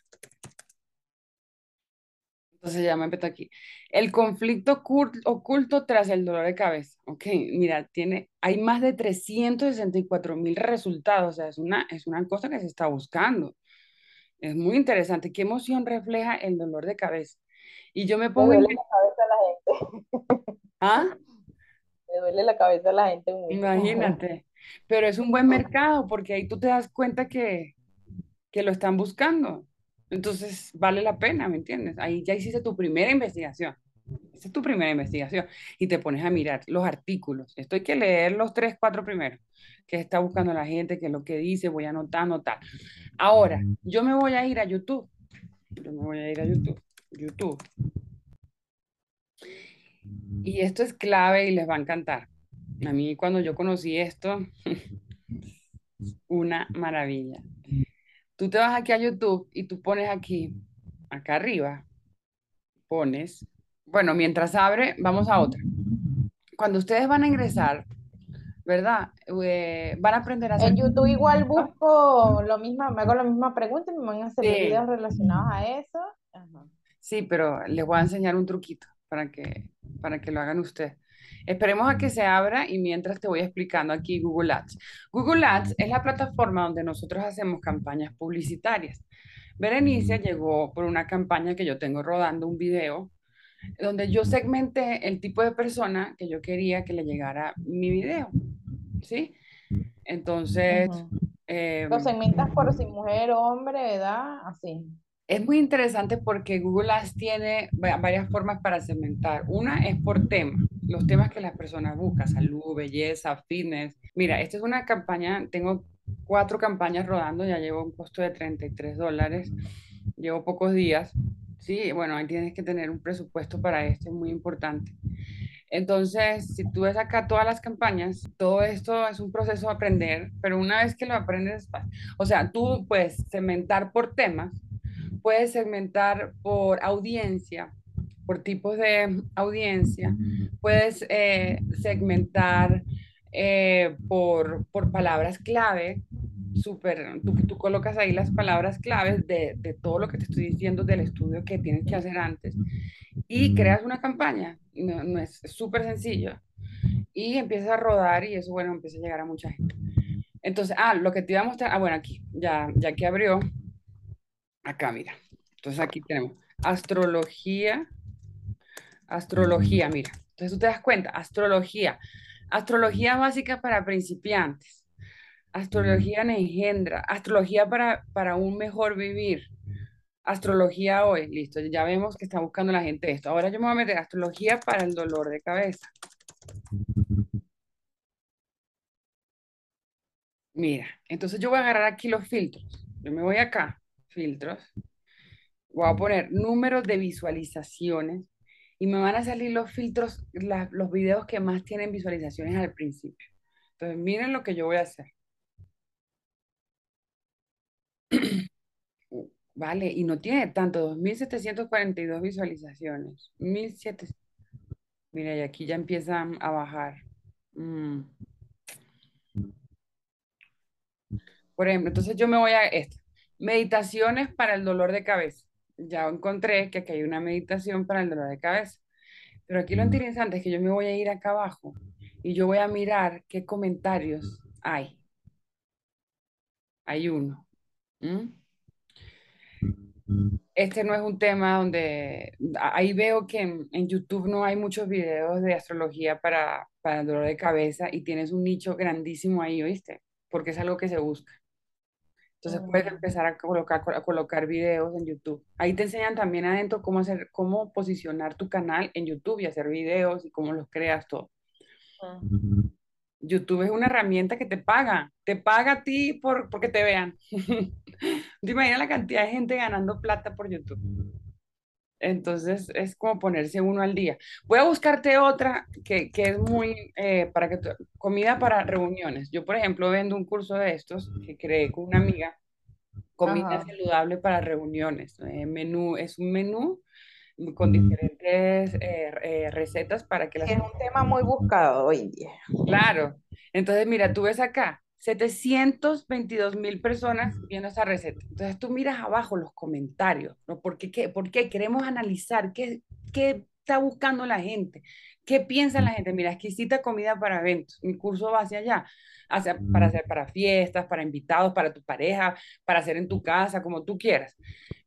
Entonces ya me meto aquí. El conflicto oculto tras el dolor de cabeza. Ok, mira, tiene, hay más de 364 mil resultados. O sea, es una, es una cosa que se está buscando. Es muy interesante. ¿Qué emoción refleja el dolor de cabeza? Y yo me pongo... Me duele la cabeza a la gente. <laughs> ¿Ah? Me duele la cabeza a la gente. Imagínate. Pero es un buen mercado porque ahí tú te das cuenta que, que lo están buscando. Entonces vale la pena, ¿me entiendes? Ahí ya hiciste tu primera investigación. Esa es tu primera investigación. Y te pones a mirar los artículos. Esto hay que leer los tres, cuatro primeros. ¿Qué está buscando la gente? ¿Qué es lo que dice? Voy a anotar, anotar. Ahora, yo me voy a ir a YouTube. Yo me voy a ir a YouTube. YouTube. Y esto es clave y les va a encantar. A mí cuando yo conocí esto, <laughs> una maravilla. Tú te vas aquí a YouTube y tú pones aquí, acá arriba, pones, bueno, mientras abre, vamos a otra. Cuando ustedes van a ingresar, ¿verdad? Eh, van a aprender a hacer... En YouTube igual busco lo mismo, me hago la misma pregunta y me van a hacer Sí. videos relacionados a eso. Ajá. Sí, pero les voy a enseñar un truquito para que, para que lo hagan ustedes. Esperemos a que se abra y mientras te voy explicando aquí Google Ads. Google Ads es la plataforma donde nosotros hacemos campañas publicitarias. Berenice llegó por una campaña que yo tengo rodando un video donde yo segmenté el tipo de persona que yo quería que le llegara mi video. ¿Sí? Entonces, Ujú. eh, Lo segmentas por si mujer, hombre, edad, así. Es muy interesante porque Google Ads tiene va- varias formas para segmentar. Una es por tema, los temas que las personas buscan, salud, belleza, fitness. Mira, esta es una campaña, tengo cuatro campañas rodando, ya llevo un costo de 33 dólares, llevo pocos días. Sí, bueno, ahí tienes que tener un presupuesto para esto, es muy importante. Entonces, si tú ves acá todas las campañas, todo esto es un proceso de aprender, pero una vez que lo aprendes, o sea, tú puedes segmentar por temas, puedes segmentar por audiencia, por tipos de audiencia, puedes eh, segmentar eh, por, por palabras clave, súper, tú, tú colocas ahí las palabras claves de, de todo lo que te estoy diciendo del estudio que tienes que hacer antes y creas una campaña, no, no es es súper sencillo. Y empiezas a rodar y eso, bueno, empieza a llegar a mucha gente. Entonces, ah, lo que te iba a mostrar, ah, bueno, aquí, ya, ya que abrió, acá, mira. Entonces aquí tenemos astrología, astrología, mira. Entonces tú te das cuenta, astrología, astrología básica para principiantes, astrología en engendra, astrología para, para un mejor vivir, astrología hoy, listo, ya vemos que está buscando la gente esto. Ahora yo me voy a meter astrología para el dolor de cabeza. Mira, entonces yo voy a agarrar aquí los filtros. Yo me voy acá, filtros. Voy a poner números de visualizaciones y me van a salir los filtros, la- los videos que más tienen visualizaciones al principio. Entonces, miren lo que yo voy a hacer. <clears throat> Vale, y no tiene tanto, 2.742 visualizaciones. 1.700. Mira, y aquí ya empiezan a bajar. Mm. Por ejemplo, entonces yo me voy a esto. Meditaciones para el dolor de cabeza. Ya encontré que aquí hay una meditación para el dolor de cabeza. Pero aquí lo interesante es que yo me voy a ir acá abajo y yo voy a mirar qué comentarios hay. Hay uno. ¿Mm? Este no es un tema donde ahí veo que en, en YouTube no hay muchos videos de astrología para, para el dolor de cabeza y tienes un nicho grandísimo ahí, ¿oíste? Porque es algo que se busca. Entonces puedes empezar a colocar, a colocar videos en YouTube. Ahí te enseñan también adentro cómo hacer, cómo posicionar tu canal en YouTube y hacer videos y cómo los creas todo. YouTube es una herramienta que te paga, te paga a ti por, porque te vean. <laughs> ¿Te imaginas la cantidad de gente ganando plata por YouTube? Entonces es como ponerse uno al día. Voy a buscarte otra que, que es muy eh, para que comida para reuniones. Yo, por ejemplo, vendo un curso de estos que creé con una amiga, comida Ajá. saludable para reuniones. Eh, menú, es un menú con diferentes eh, eh, recetas para que las Es un tema muy buscado hoy en día. Claro. Entonces, mira, tú ves acá, 722 mil personas viendo esa receta. Entonces, tú miras abajo los comentarios, ¿no? ¿Por qué, qué, por qué? Queremos analizar qué, qué está buscando la gente, qué piensa la gente. Mira, exquisita comida para eventos. Mi curso va hacia allá, hacia, para hacer para fiestas, para invitados, para tu pareja, para hacer en tu casa, como tú quieras.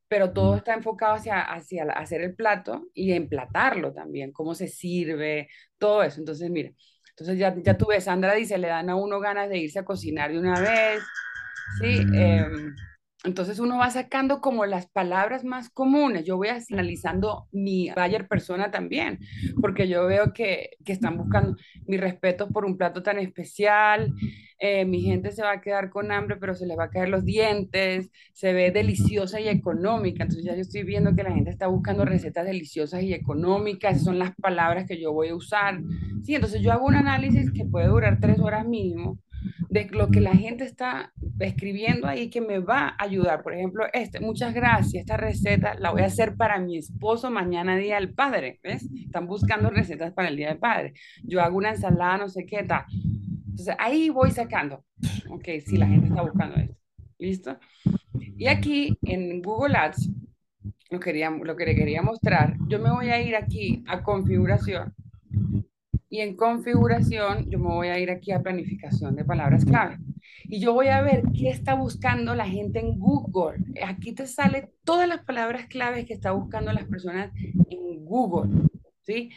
Pero todo está enfocado hacia, hacia hacer el plato y emplatarlo también, cómo se sirve, todo eso. Entonces, mira, Entonces ya, ya tú ves, Sandra dice, le dan a uno ganas de irse a cocinar de una vez, ¿sí? Em, entonces uno va sacando como las palabras más comunes. Yo voy analizando mi buyer persona también, porque yo veo que, que están buscando mi respeto por un plato tan especial. Eh, mi gente se va a quedar con hambre, pero se les va a caer los dientes. Se ve deliciosa y económica. Entonces ya yo estoy viendo que la gente está buscando recetas deliciosas y económicas. Son las palabras que yo voy a usar. Sí, entonces yo hago un análisis que puede durar tres horas mínimo de lo que la gente está escribiendo ahí que me va a ayudar. Por ejemplo, este, muchas gracias, esta receta la voy a hacer para mi esposo mañana Día del Padre, ¿ves? Están buscando recetas para el Día del Padre. Yo hago una ensalada, no sé qué tal. Entonces ahí voy sacando, ok, si la gente está buscando esto. ¿Listo? Y aquí en Google Ads, lo, quería, lo que le quería mostrar, yo me voy a ir aquí a configuración y en configuración yo me voy a ir aquí a planificación de palabras clave. Y yo voy a ver qué está buscando la gente en Google. Aquí te sale todas las palabras claves que está buscando las personas en Google. ¿sí?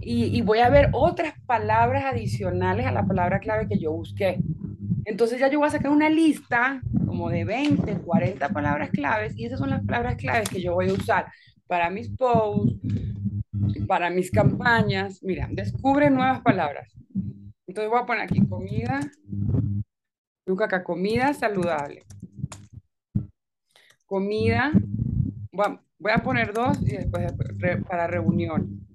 Y, y voy a ver otras palabras adicionales a la palabra clave que yo busqué. Entonces ya yo voy a sacar una lista como de 20, 40 palabras claves y esas son las palabras claves que yo voy a usar para mis posts, para mis campañas. Mira, descubre nuevas palabras. Entonces voy a poner aquí comida, nunca acá, comida saludable. Comida, voy a poner dos y después para reunión.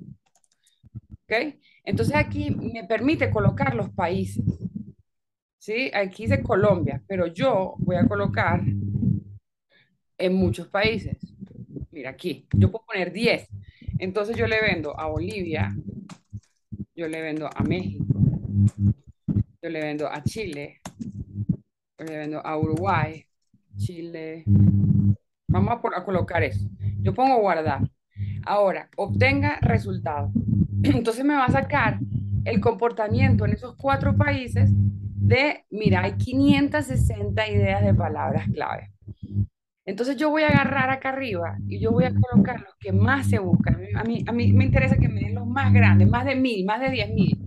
¿Ok? Entonces aquí me permite colocar los países. ¿Sí? Aquí dice Colombia, pero yo voy a colocar en muchos países. Mira aquí, yo puedo poner 10. Entonces yo le vendo a Bolivia, yo le vendo a México, yo le vendo a Chile, yo le vendo a Uruguay, Chile. Vamos a, a colocar eso. Yo pongo guardar. Ahora, obtenga resultado. <clears throat> Entonces me va a sacar el comportamiento en esos cuatro países de, mira, hay 560 ideas de palabras clave. Entonces yo voy a agarrar acá arriba y yo voy a colocar los que más se buscan. A mí, a mí me interesa que me den los más grandes, más de mil, más de diez mil,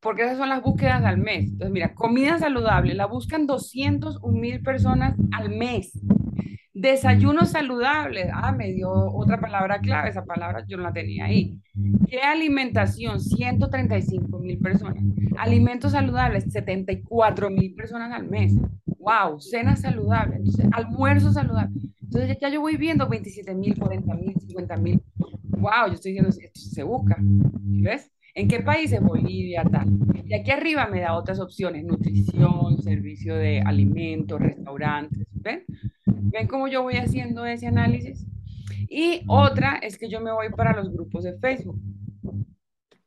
porque esas son las búsquedas al mes. Entonces, mira, comida saludable, la buscan 200 mil personas al mes. Desayuno saludable, ah, me dio otra palabra clave, esa palabra yo no la tenía ahí. ¿Qué alimentación? 135 mil personas. Alimentos saludables, 74 mil personas al mes wow, cena saludable, entonces, almuerzo saludable. Entonces ya yo voy viendo 27 mil, 40 mil, 50 mil. Wow, yo estoy diciendo, esto se busca. ¿Ves? ¿En qué países? Bolivia, tal. Y aquí arriba me da otras opciones, nutrición, servicio de alimentos, restaurantes. ¿Ven? ¿Ven cómo yo voy haciendo ese análisis? Y otra es que yo me voy para los grupos de Facebook.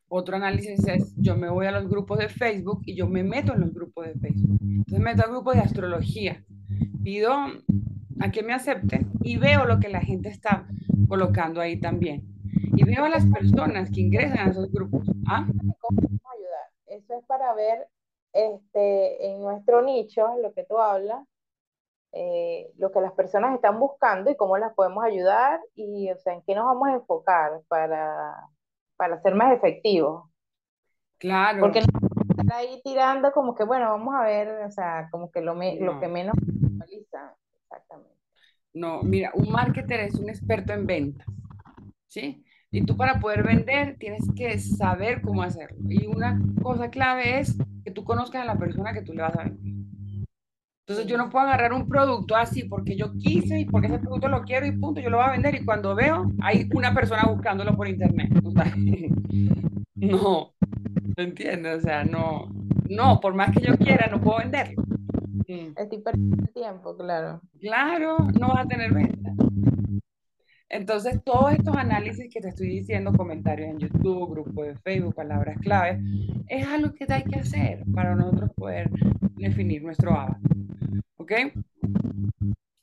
Otro análisis es, yo me voy a los grupos de Facebook y yo me meto en los grupos de Facebook. Entonces me meto al grupo de astrología, pido a que me acepten y veo lo que la gente está colocando ahí también. Y veo a las personas que ingresan a esos grupos. ¿Ah? ¿Cómo ayudar? Eso es para ver este, en nuestro nicho, lo que tú hablas, eh, lo que las personas están buscando y cómo las podemos ayudar y, o sea, en qué nos vamos a enfocar para, para ser más efectivos. Claro. Porque está ahí tirando como que, bueno, vamos a ver, o sea, como que lo, lo que menos Exactamente. No, mira, un marketer es un experto en ventas, ¿sí? Y tú para poder vender tienes que saber cómo hacerlo. Y una cosa clave es que tú conozcas a la persona que tú le vas a vender. Entonces yo no puedo agarrar un producto así porque yo quise y porque ese producto lo quiero y punto, yo lo voy a vender y cuando veo hay una persona buscándolo por internet. <laughs> no, ¿me entiendes? O sea, no, no, por más que yo quiera, no puedo venderlo. Estoy perdiendo tiempo, claro. Claro, no vas a tener venta. Entonces, todos estos análisis que te estoy diciendo, comentarios en YouTube, grupo de Facebook, palabras clave, es algo que hay que hacer para nosotros poder definir nuestro avatar. ¿Ok?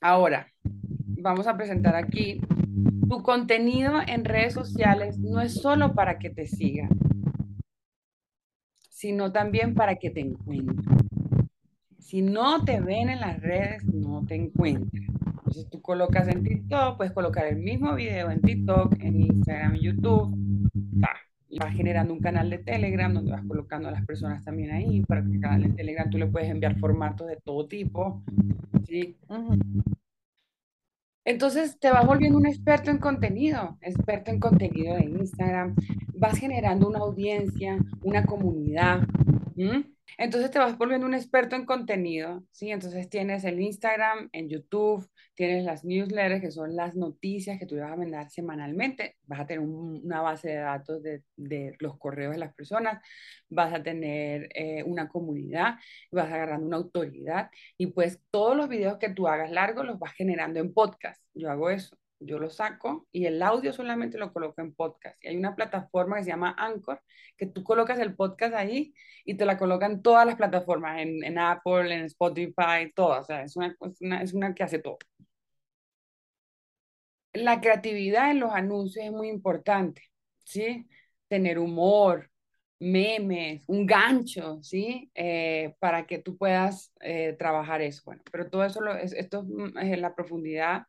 Ahora, vamos a presentar aquí. Tu contenido en redes sociales no es solo para que te sigan, sino también para que te encuentren. Si no te ven en las redes, no te encuentran. Entonces tú colocas en TikTok, puedes colocar el mismo video en TikTok, en Instagram, YouTube, vas generando un canal de Telegram donde vas colocando a las personas también ahí, para que el canal de Telegram tú le puedes enviar formatos de todo tipo, ¿sí? Entonces te vas volviendo un experto en contenido, experto en contenido de Instagram, vas generando una audiencia, una comunidad. Entonces te vas volviendo un experto en contenido, ¿sí? Entonces tienes el Instagram, en YouTube, tienes las newsletters, que son las noticias que tú vas a mandar semanalmente, vas a tener una base de datos de, de, los correos de las personas, vas a tener eh, una comunidad, vas agarrando una autoridad y pues todos los videos que tú hagas largos los vas generando en podcast. Yo hago eso yo lo saco y el audio solamente lo coloco en podcast. Y hay una plataforma que se llama Anchor, que tú colocas el podcast ahí y te la colocan todas las plataformas, en, Apple, en Spotify, todas. O sea, es una, es una, que hace todo. La creatividad en los anuncios es muy importante, ¿sí? Tener humor, memes, un gancho, ¿sí? Eh, para que tú puedas eh, trabajar eso. Bueno, pero todo eso, lo, es, esto es la profundidad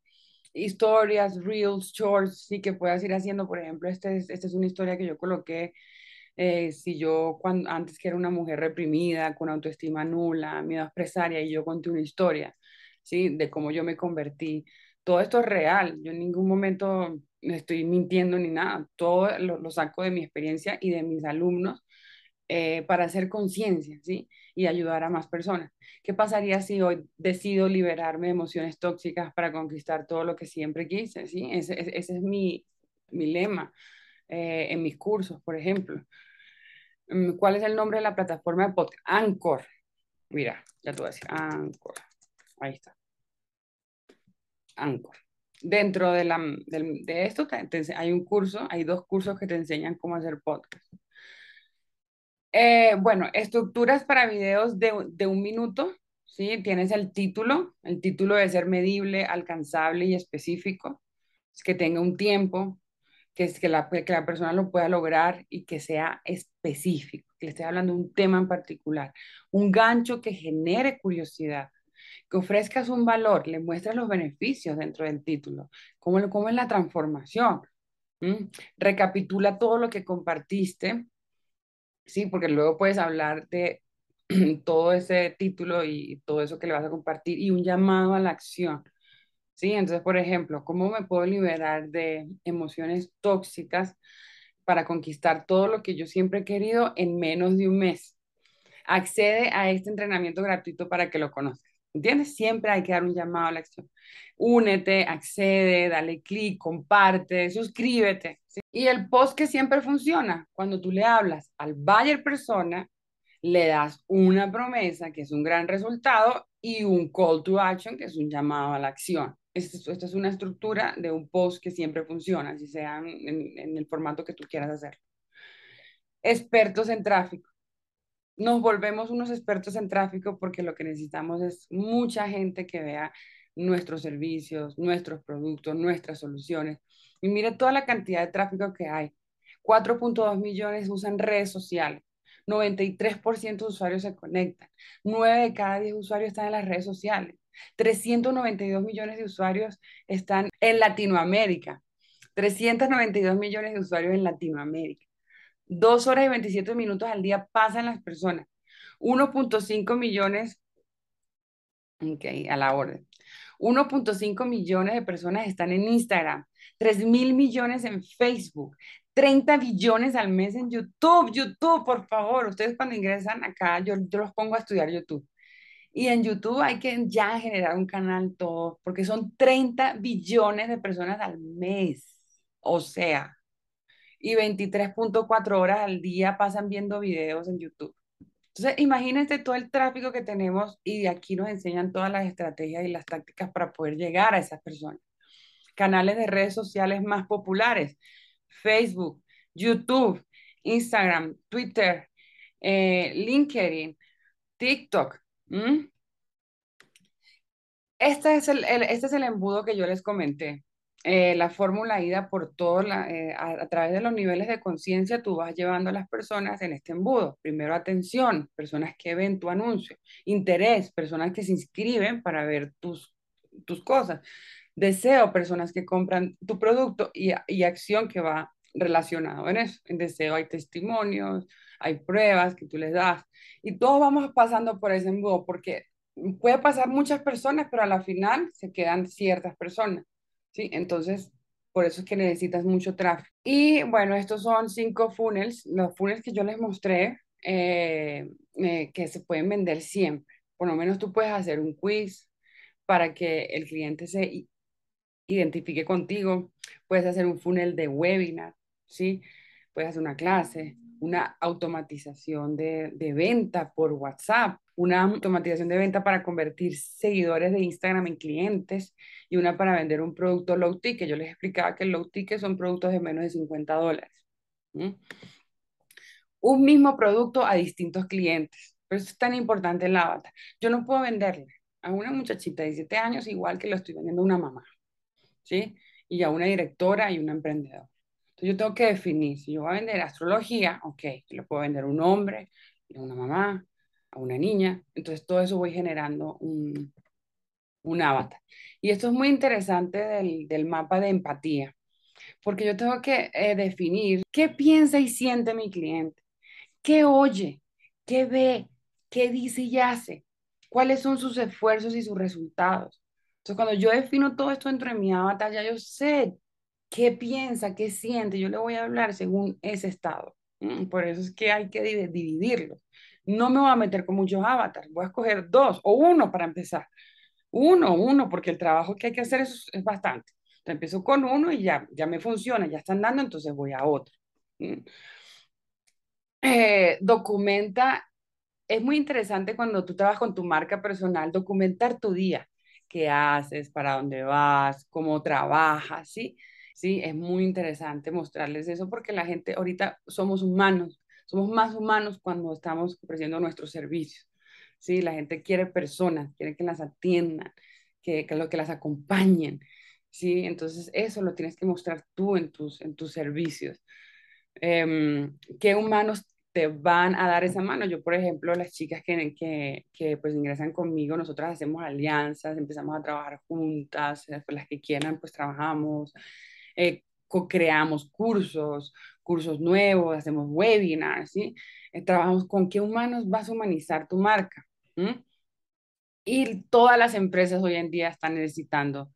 historias, reels, shorts, sí que puedas ir haciendo. Por ejemplo, esta es, esta es una historia que yo coloqué. Eh, si yo cuando, antes que era una mujer reprimida, con autoestima nula, miedo a expresar, y yo conté una historia, ¿sí? De cómo yo me convertí. Todo esto es real. Yo en ningún momento estoy mintiendo ni nada. Todo lo, lo saco de mi experiencia y de mis alumnos eh, para hacer conciencia, ¿sí? Y ayudar a más personas. ¿Qué pasaría si hoy decido liberarme de emociones tóxicas para conquistar todo lo que siempre quise, ¿sí? Ese, ese es mi, mi lema eh, en mis cursos, por ejemplo. Mm, ¿Cuál es el nombre de la plataforma de podcast? Anchor. Mira, ya te voy a decir, Anchor. Ahí está. Anchor. Dentro de, la, de, de esto hay un curso, hay dos cursos que te enseñan cómo hacer podcast. Eh, bueno, estructuras para videos de, de, un minuto, ¿sí? Tienes el título, el título debe ser medible, alcanzable y específico, es que tenga un tiempo, que, es que, la, que la persona lo pueda lograr y que sea específico, que le esté hablando de un tema en particular, un gancho que genere curiosidad, que ofrezcas un valor, le muestres los beneficios dentro del título, cómo, cómo es la transformación, recapitula todo lo que compartiste ¿sí? Porque luego puedes hablar de <clears throat> todo ese título y todo eso que le vas a compartir y un llamado a la acción, ¿sí? Entonces, por ejemplo, ¿cómo me puedo liberar de emociones tóxicas para conquistar todo lo que yo siempre he querido en menos de un mes? Accede a este entrenamiento gratuito para que lo conozcas. ¿Entiendes? Siempre hay que dar un llamado a la acción. Únete, accede, dale clic, comparte, suscríbete. Y el post que siempre funciona, cuando tú le hablas al buyer persona, le das una promesa, que es un gran resultado, y un call to action, que es un llamado a la acción. Esta es una estructura de un post que siempre funciona, si sea en, en el formato que tú quieras hacer. Expertos en tráfico nos volvemos unos expertos en tráfico porque lo que necesitamos es mucha gente que vea nuestros servicios, nuestros productos, nuestras soluciones. Y mire toda la cantidad de tráfico que hay. 4.2 millones usan redes sociales. 93% de usuarios se conectan. 9 de cada 10 usuarios están en las redes sociales. 392 millones de usuarios están en Latinoamérica. 392 millones de usuarios en Latinoamérica. Dos horas y 27 minutos al día pasan las personas. 1.5 millones, ok, a la orden. 1.5 millones de personas están en Instagram, 3 mil millones en Facebook, 30 billones al mes en YouTube. YouTube, por favor, ustedes cuando ingresan acá, yo, yo los pongo a estudiar YouTube. Y en YouTube hay que ya generar un canal todo, porque son 30 billones de personas al mes. O sea, y 23.4 horas al día pasan viendo videos en YouTube. Entonces, imagínense todo el tráfico que tenemos y aquí nos enseñan todas las estrategias y las tácticas para poder llegar a esas personas. Canales de redes sociales más populares, Facebook, YouTube, Instagram, Twitter, eh, LinkedIn, TikTok. Este es el, este es el embudo que yo les comenté. Eh, la fórmula ida por todo, eh, a, través de los niveles de conciencia, tú vas llevando a las personas en este embudo. Primero atención, personas que ven tu anuncio. Interés, personas que se inscriben para ver tus, tus cosas. Deseo, personas que compran tu producto y, y acción que va relacionado en eso. En deseo hay testimonios, hay pruebas que tú les das y todos vamos pasando por ese embudo porque puede pasar muchas personas, pero a la final se quedan ciertas personas, ¿sí? Entonces, por eso es que necesitas mucho tráfico. Y bueno, estos son cinco funnels, los funnels que yo les mostré, eh, eh, que se pueden vender siempre. Por lo menos tú puedes hacer un quiz para que el cliente se identifique contigo. Puedes hacer un funnel de webinar, ¿sí? Puedes hacer una clase, una automatización de, venta por WhatsApp, una automatización de venta para convertir seguidores de Instagram en clientes y una para vender un producto low ticket. Yo les explicaba que el low ticket son productos de menos de 50 dólares. Un mismo producto a distintos clientes. Por eso es tan importante el avatar. Yo no puedo venderle a una muchachita de 17 años igual que lo estoy vendiendo a una mamá. ¿Sí? Y a una directora y una emprendedora. Yo tengo que definir, si yo voy a vender astrología, ok, yo le puedo vender a un hombre, a una mamá, a una niña. Entonces todo eso voy generando un, un avatar. Y esto es muy interesante del, del mapa de empatía, porque yo tengo que eh, definir qué piensa y siente mi cliente, qué oye, qué ve, qué dice y hace, cuáles son sus esfuerzos y sus resultados. Entonces, cuando yo defino todo esto dentro de mi avatar, ya yo sé qué piensa, qué siente, yo le voy a hablar según ese estado. Por eso es que hay que dividirlo. No me voy a meter con muchos avatars, voy a escoger dos o uno para empezar. Uno, uno, porque el trabajo que hay que hacer es, es bastante. Entonces empiezo con uno y ya, ya me funciona, ya están dando, entonces voy a otro. Eh, documenta, es muy interesante cuando tú trabajas con tu marca personal, documentar tu día, qué haces, para dónde vas, cómo trabajas, ¿sí? Sí, es muy interesante mostrarles eso porque la gente ahorita somos humanos, somos más humanos cuando estamos ofreciendo nuestros servicios. Sí, la gente quiere personas, quiere que las atiendan, que, que, lo, que las acompañen. Sí, entonces eso lo tienes que mostrar tú en tus, en tus servicios. Em, ¿Qué humanos te van a dar esa mano? Yo, por ejemplo, las chicas que, que, pues ingresan conmigo, nosotras hacemos alianzas, empezamos a trabajar juntas, después las que quieran, pues trabajamos eh, creamos cursos, cursos nuevos, hacemos webinars, ¿sí? Eh, trabajamos con qué humanos vas a humanizar tu marca. Y todas las empresas hoy en día están necesitando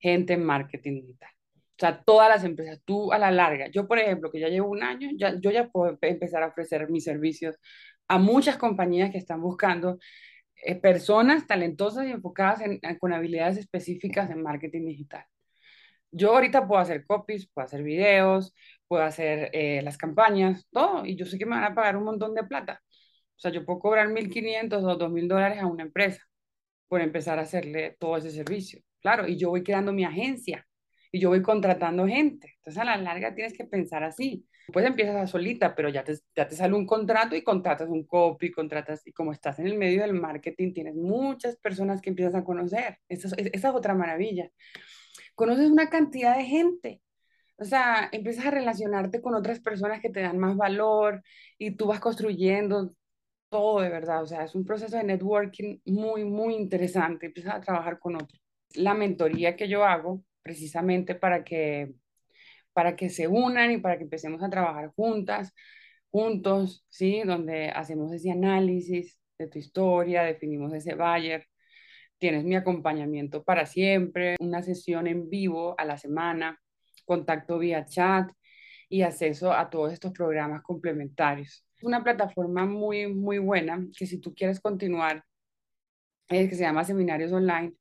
gente en marketing digital. O sea, todas las empresas, tú a la larga, yo por ejemplo, que ya llevo un año, ya, yo ya puedo empezar a ofrecer mis servicios a muchas compañías que están buscando eh, personas talentosas y enfocadas en, con habilidades específicas en marketing digital. Yo ahorita puedo hacer copies, puedo hacer videos, puedo hacer eh, las campañas, todo, y yo sé que me van a pagar un montón de plata. O sea, yo puedo cobrar 1.500 o 2.000 dólares a una empresa por empezar a hacerle todo ese servicio. Claro, y yo voy creando mi agencia y yo voy contratando gente. Entonces, a la larga tienes que pensar así. Pues empiezas a solita, pero ya te, ya te sale un contrato y contratas un copy, contratas, y como estás en el medio del marketing, tienes muchas personas que empiezas a conocer. Esa es, esa es otra maravilla conoces una cantidad de gente. O sea, empiezas a relacionarte con otras personas que te dan más valor y tú vas construyendo todo de verdad. O sea, es un proceso de networking muy, muy interesante. Empiezas a trabajar con otros. La mentoría que yo hago precisamente para que, para que se unan y para que empecemos a trabajar juntas, juntos, ¿sí? Donde hacemos ese análisis de tu historia, definimos ese buyer, tienes mi acompañamiento para siempre, una sesión en vivo a la semana, contacto vía chat y acceso a todos estos programas complementarios. Es una plataforma muy, muy buena que si tú quieres continuar, es que se llama Seminarios Online.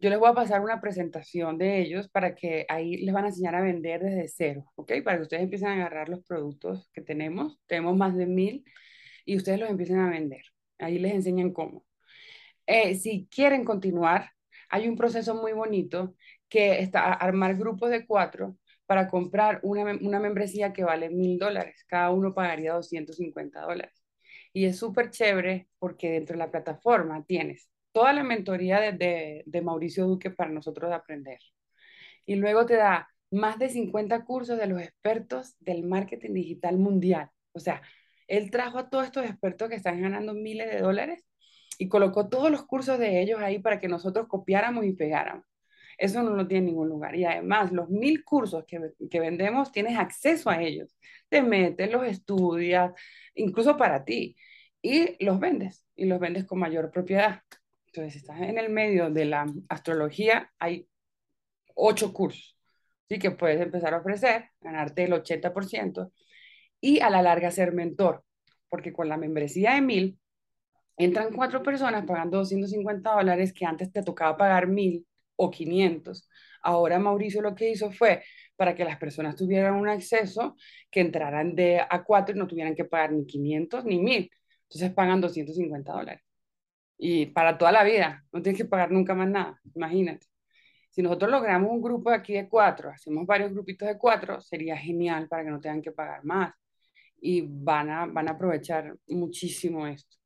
Yo les voy a pasar una presentación de ellos para que ahí les van a enseñar a vender desde cero, ¿ok? Para que ustedes empiecen a agarrar los productos que tenemos. Tenemos más de mil y ustedes los empiecen a vender. Ahí les enseñan cómo. Eh, si quieren continuar, hay un proceso muy bonito que está armar grupos de cuatro para comprar una, una membresía que vale mil dólares. Cada uno pagaría 250 dólares. Y es súper chévere porque dentro de la plataforma tienes toda la mentoría de, de, Mauricio Duque para nosotros aprender. Y luego te da más de 50 cursos de los expertos del marketing digital mundial. O sea, él trajo a todos estos expertos que están ganando miles de dólares y colocó todos los cursos de ellos ahí para que nosotros copiáramos y pegáramos. Eso no lo tiene en ningún lugar. Y además, los mil cursos que, que vendemos, tienes acceso a ellos. Te metes, los estudias, incluso para ti, y los vendes, y los vendes con mayor propiedad. Entonces, estás en el medio de la astrología, hay ocho cursos, ¿sí? Que puedes empezar a ofrecer, ganarte el 80% y a la larga ser mentor, porque con la membresía de mil, entran cuatro personas pagando 250 dólares que antes te tocaba pagar mil o 500. Ahora Mauricio lo que hizo fue para que las personas tuvieran un acceso, que entraran de a cuatro y no tuvieran que pagar ni 500 ni 1000. Entonces pagan 250 dólares. Y para toda la vida, no tienes que pagar nunca más nada, imagínate. Si nosotros logramos un grupo aquí de cuatro, hacemos varios grupitos de cuatro, sería genial para que no tengan que pagar más. Y van a, van a aprovechar muchísimo esto.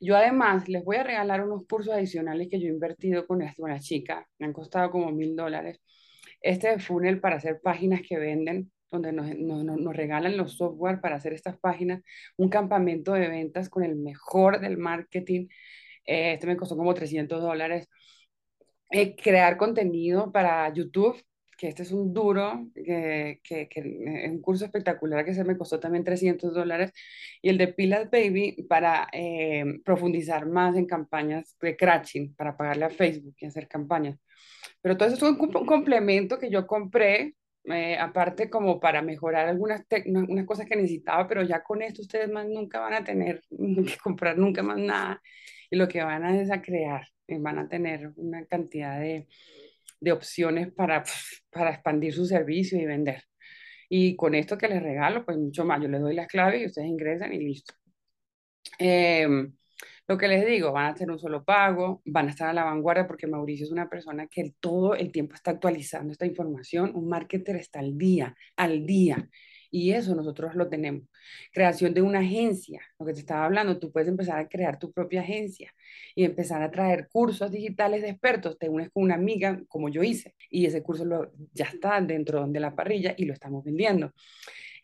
Yo además les voy a regalar unos cursos adicionales que yo he invertido con esta una chica, me han costado como mil dólares. Este de funnel para hacer páginas que venden, donde nos, nos, nos, regalan los software para hacer estas páginas, un campamento de ventas con el mejor del marketing. Eh, este me costó como 300 dólares. Eh, crear contenido para YouTube, que este es un duro, que, que, que, es un curso espectacular que se me costó también 300 dólares, y el de Pilas Baby para eh, profundizar más en campañas de crashing, para pagarle a Facebook y hacer campañas. Pero todo eso es un, un complemento que yo compré, eh, aparte como para mejorar algunas unas cosas que necesitaba, pero ya con esto ustedes más nunca van a tener <laughs> que comprar nunca más nada, y lo que van a es a crear, van a tener una cantidad de de opciones para, para expandir su servicio y vender. Y con esto que les regalo, pues mucho más. Yo les doy las claves y ustedes ingresan y listo. Eh, lo que les digo, van a hacer un solo pago, van a estar a la vanguardia porque Mauricio es una persona que todo el tiempo está actualizando esta información. Un marketer está al día, al día. Y eso nosotros lo tenemos. Creación de una agencia, lo que te estaba hablando, tú puedes empezar a crear tu propia agencia y empezar a traer cursos digitales de expertos. Te unes con una amiga, como yo hice, y ese curso lo, ya está dentro de la parrilla y lo estamos vendiendo.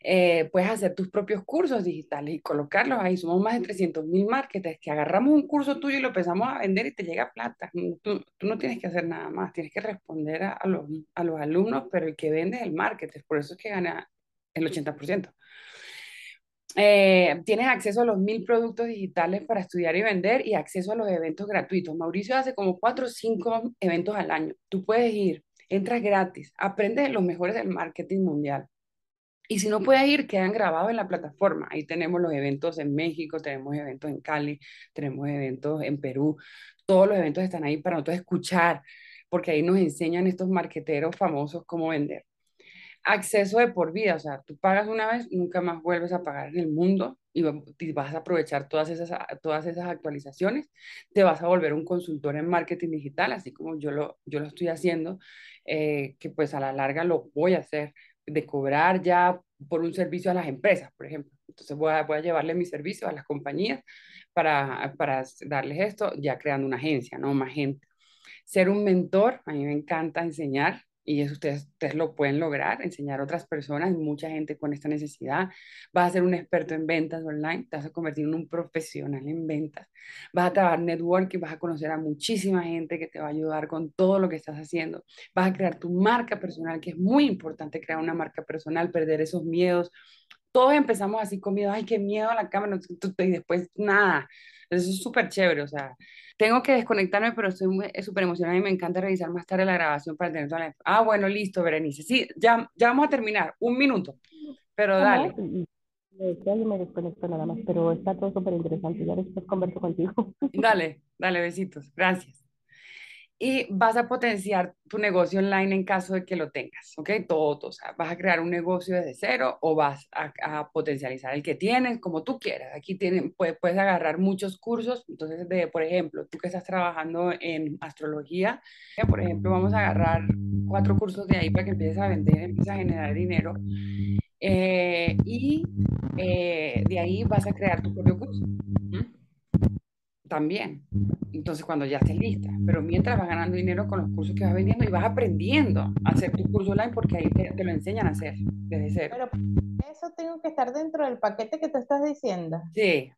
Eh, puedes hacer tus propios cursos digitales y colocarlos ahí. Somos más de 300 mil marketers que agarramos un curso tuyo y lo empezamos a vender y te llega plata. Tú, tú no tienes que hacer nada más, tienes que responder a, a, los, a los alumnos, pero el que vende es el marketer. Por eso es que gana el 80%. Eh, tienes acceso a los mil productos digitales para estudiar y vender y acceso a los eventos gratuitos. Mauricio hace como cuatro o cinco eventos al año. Tú puedes ir, entras gratis, aprendes los mejores del marketing mundial. Y si no puedes ir, quedan grabados en la plataforma. Ahí tenemos los eventos en México, tenemos eventos en Cali, tenemos eventos en Perú. Todos los eventos están ahí para nosotros escuchar, porque ahí nos enseñan estos marqueteros famosos cómo vender acceso de por vida, o sea, tú pagas una vez, nunca más vuelves a pagar en el mundo y vas a aprovechar todas esas, todas esas actualizaciones, te vas a volver un consultor en marketing digital, así como yo lo, yo lo estoy haciendo, eh, que pues a la larga lo voy a hacer, de cobrar ya por un servicio a las empresas, por ejemplo. Entonces voy a, voy a llevarle mi servicio a las compañías para, para darles esto, ya creando una agencia, ¿no? Más gente. Ser un mentor, a mí me encanta enseñar, y eso ustedes, ustedes lo pueden lograr, enseñar a otras personas, mucha gente con esta necesidad. Vas a ser un experto en ventas online, te vas a convertir en un profesional en ventas, vas a trabajar networking, vas a conocer a muchísima gente que te va a ayudar con todo lo que estás haciendo, vas a crear tu marca personal, que es muy importante crear una marca personal, perder esos miedos. Todos empezamos así con miedo, ay, qué miedo a la cámara, y después nada. Eso es súper chévere, o sea, tengo que desconectarme, pero estoy súper emocionada y me encanta revisar más tarde la grabación para tener toda la... Ah, bueno, listo, Berenice. Sí, ya, ya vamos a terminar. Un minuto. Pero dale. Yo me desconecto nada más, pero está todo súper interesante. Ya después converso contigo. Dale, dale, besitos. Gracias y vas a potenciar tu negocio online en caso de que lo tengas, ¿ok? Todo, o sea, vas a crear un negocio desde cero o vas a, a potencializar el que tienes, como tú quieras. Aquí tienen, puedes, puedes agarrar muchos cursos, entonces, de, por ejemplo, tú que estás trabajando en astrología, por ejemplo, vamos a agarrar cuatro cursos de ahí para que empieces a vender, empieces a generar dinero. Eh, y eh, de ahí vas a crear tu propio curso también. Entonces, cuando ya estés lista, pero mientras vas ganando dinero con los cursos que vas vendiendo y vas aprendiendo a hacer tu curso online porque ahí te, lo enseñan a hacer desde cero. Pero eso tengo que estar dentro del paquete que te estás diciendo. Sí.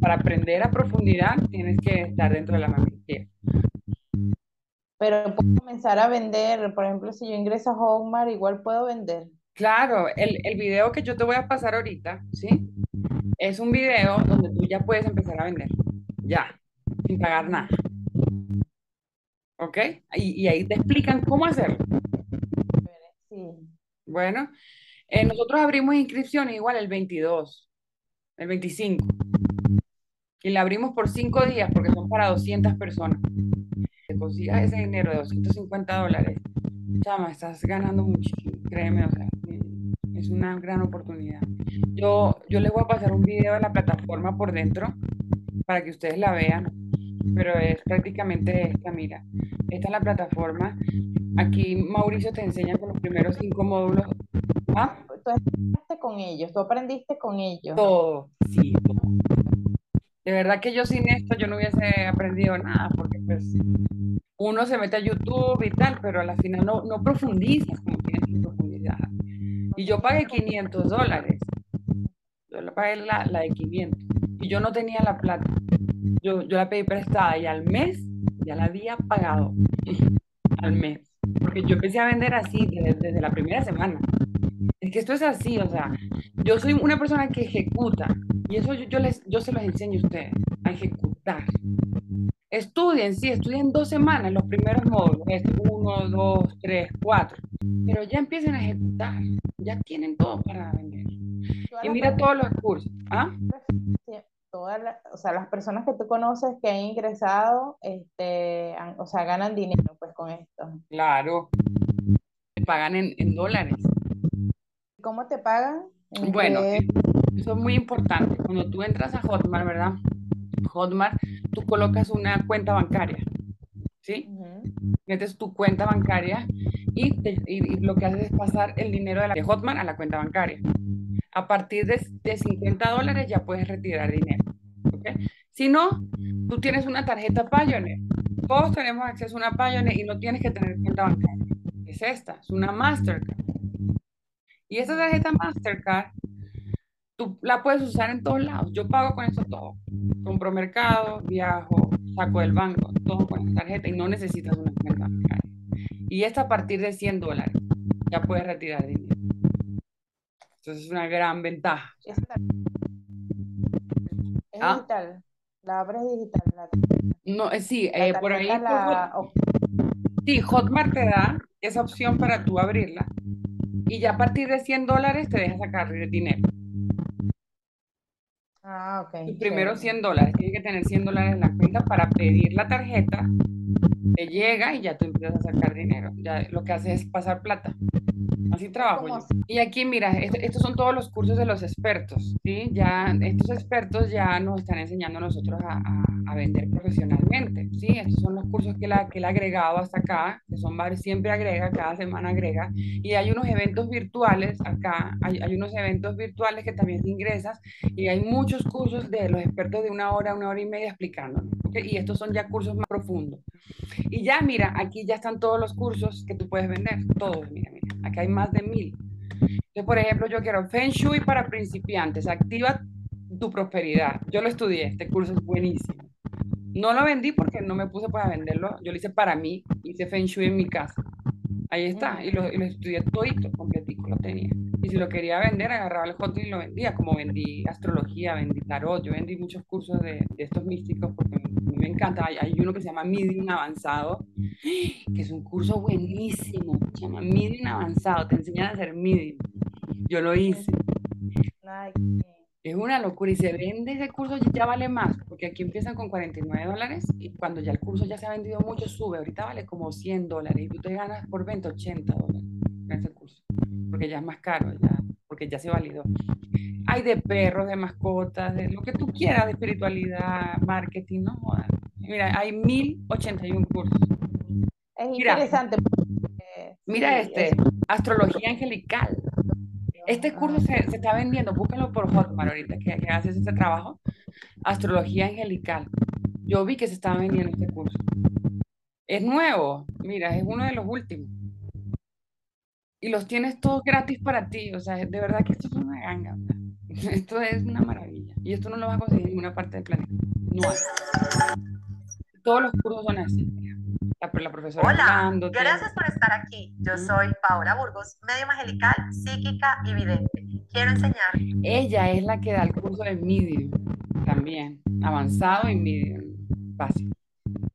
Para aprender a profundidad tienes que estar dentro de la membresía. Pero puedo comenzar a vender, por ejemplo, si yo ingreso a Hotmart, igual puedo vender. Claro, el, el video que yo te voy a pasar ahorita, ¿sí? Es un video donde tú ya puedes empezar a vender, ya, sin pagar nada. ¿Ok? Y, y ahí te explican cómo hacerlo. Sí. Bueno, eh, nosotros abrimos inscripciones igual el 22, el 25. Y la abrimos por cinco días porque son para 200 personas. Te consigas ese dinero de 250 dólares, chama, estás ganando muchísimo, créeme, o sea, es una gran oportunidad. Yo, yo les voy a pasar un video de la plataforma por dentro para que ustedes la vean, pero es prácticamente esta, mira. Esta es la plataforma. Aquí Mauricio te enseña con los primeros cinco módulos. ¿Ah? Tú aprendiste con ellos, tú aprendiste con ellos. Todo, sí, todo. De verdad que yo sin esto yo no hubiese aprendido nada, porque pues uno se mete a YouTube y tal, pero a la final no, no profundizas como tienes que profundizar. Y yo pagué 500 dólares. Yo la pagué la, la de 500. Y yo no tenía la plata. Yo, yo la pedí prestada y al mes ya la había pagado. Al mes. Porque yo empecé a vender así desde, desde la primera semana. Es que esto es así, o sea, yo soy una persona que ejecuta y eso yo, yo les, yo se los enseño a ustedes, a ejecutar. Estudien, sí, estudien dos semanas los primeros módulos, este, uno, dos, tres, cuatro, pero ya empiecen a ejecutar, ya tienen todo para vender. Y mira todos los cursos, ¿ah? Sí, todas las- o sea, las personas que tú conoces que han ingresado, este, han- o sea, ganan dinero pues con esto. Claro, te pagan en, en dólares. ¿Cómo te pagan? ¿En Bueno, qué- eh, eso es muy importante. Cuando tú entras a Hotmart, ¿verdad? Hotmart, tú colocas una cuenta bancaria, ¿sí? Metes tu cuenta bancaria y, te- y- y lo que haces es pasar el dinero de, la, de Hotmart a la cuenta bancaria. A partir de, de 50 dólares ya puedes retirar dinero. ¿ok? Si no, tú tienes una tarjeta Payoneer. Todos tenemos acceso a una Payoneer y no tienes que tener cuenta bancaria. Es esta, es una Mastercard. Y esta tarjeta Mastercard, tú la puedes usar en todos lados. Yo pago con eso todo. Compro mercado, viajo, saco del banco, todo con esta tarjeta y no necesitas una cuenta bancaria. Y esta a partir de 100 dólares ya puedes retirar dinero. Entonces es una gran ventaja. Tarjeta Es Ah. digital. La abres digital. La, No, eh, sí, la eh, por ahí, la- Hot- sí, Hotmart te da esa opción para tú abrirla y ya a partir de 100 dólares te deja sacar dinero. Ah, ok. Primeros chévere. 100 dólares, tienes que tener 100 dólares en la cuenta para pedir la tarjeta, te llega y ya tú empiezas a sacar dinero. Ya lo que haces es pasar plata. Así trabajo yo. Y aquí, mira, est- estos son todos los cursos de los expertos, ¿sí? Ya, estos expertos ya nos están enseñando a nosotros a, a- a vender profesionalmente, ¿sí? Estos son los cursos que, la, que él ha agregado hasta acá, que son varios, siempre agrega, cada semana agrega. Y hay unos eventos virtuales acá, hay, hay unos eventos virtuales que también ingresas y hay muchos cursos de los expertos de una hora, una hora y media explicando. Y estos son ya cursos más profundos. Y ya, mira, aquí ya están todos los cursos que tú puedes vender, todos, mira, mira, aquí hay más de mil. Entonces, por ejemplo, yo quiero Feng Shui para principiantes, activa tu prosperidad. Yo lo estudié, este curso es buenísimo. No lo vendí porque no me puse para venderlo, yo lo hice para mí, hice Feng Shui en mi casa. Ahí está, y lo, y lo estudié todito, completico, lo tenía. Y si lo quería vender, agarraba el hot y lo vendía, como vendí astrología, vendí tarot, yo vendí muchos cursos de, de estos místicos porque me encanta. Hay, hay uno que se llama Medium Avanzado, que es un curso buenísimo, se llama Medium Avanzado, te enseñan a hacer Medium. Yo lo hice. Es una locura y se vende ese curso y ya vale más, porque aquí empiezan con 49 dólares y cuando ya el curso ya se ha vendido mucho, sube. Ahorita vale como 100 dólares y tú te ganas por venta 80 dólares en ese curso, porque ya es más caro, ya, porque ya se validó. Hay de perros, de mascotas, de lo que tú quieras, de espiritualidad, marketing, no. Mira, hay 1081 cursos. Es Mira. interesante. porque, Mira sí, este, es- astrología angelical. Este curso se, se está vendiendo, búscalo por Hotmart ahorita que, que haces ese trabajo. Astrología angelical. Yo vi que se estaba vendiendo este curso. Es nuevo, mira, es uno de los últimos. Y los tienes todos gratis para ti, o sea, de verdad que esto es una ganga. <laughs> Esto es una maravilla. Y esto no lo vas a conseguir en ninguna parte del planeta. No hay. Todos los cursos son así. la, la profesora Hola, hablándote. gracias por estar aquí. Yo soy Paola Burgos, medio angelical, psíquica y vidente. Quiero enseñar Ella es la que da el curso de Medium también, avanzado y Medium básico.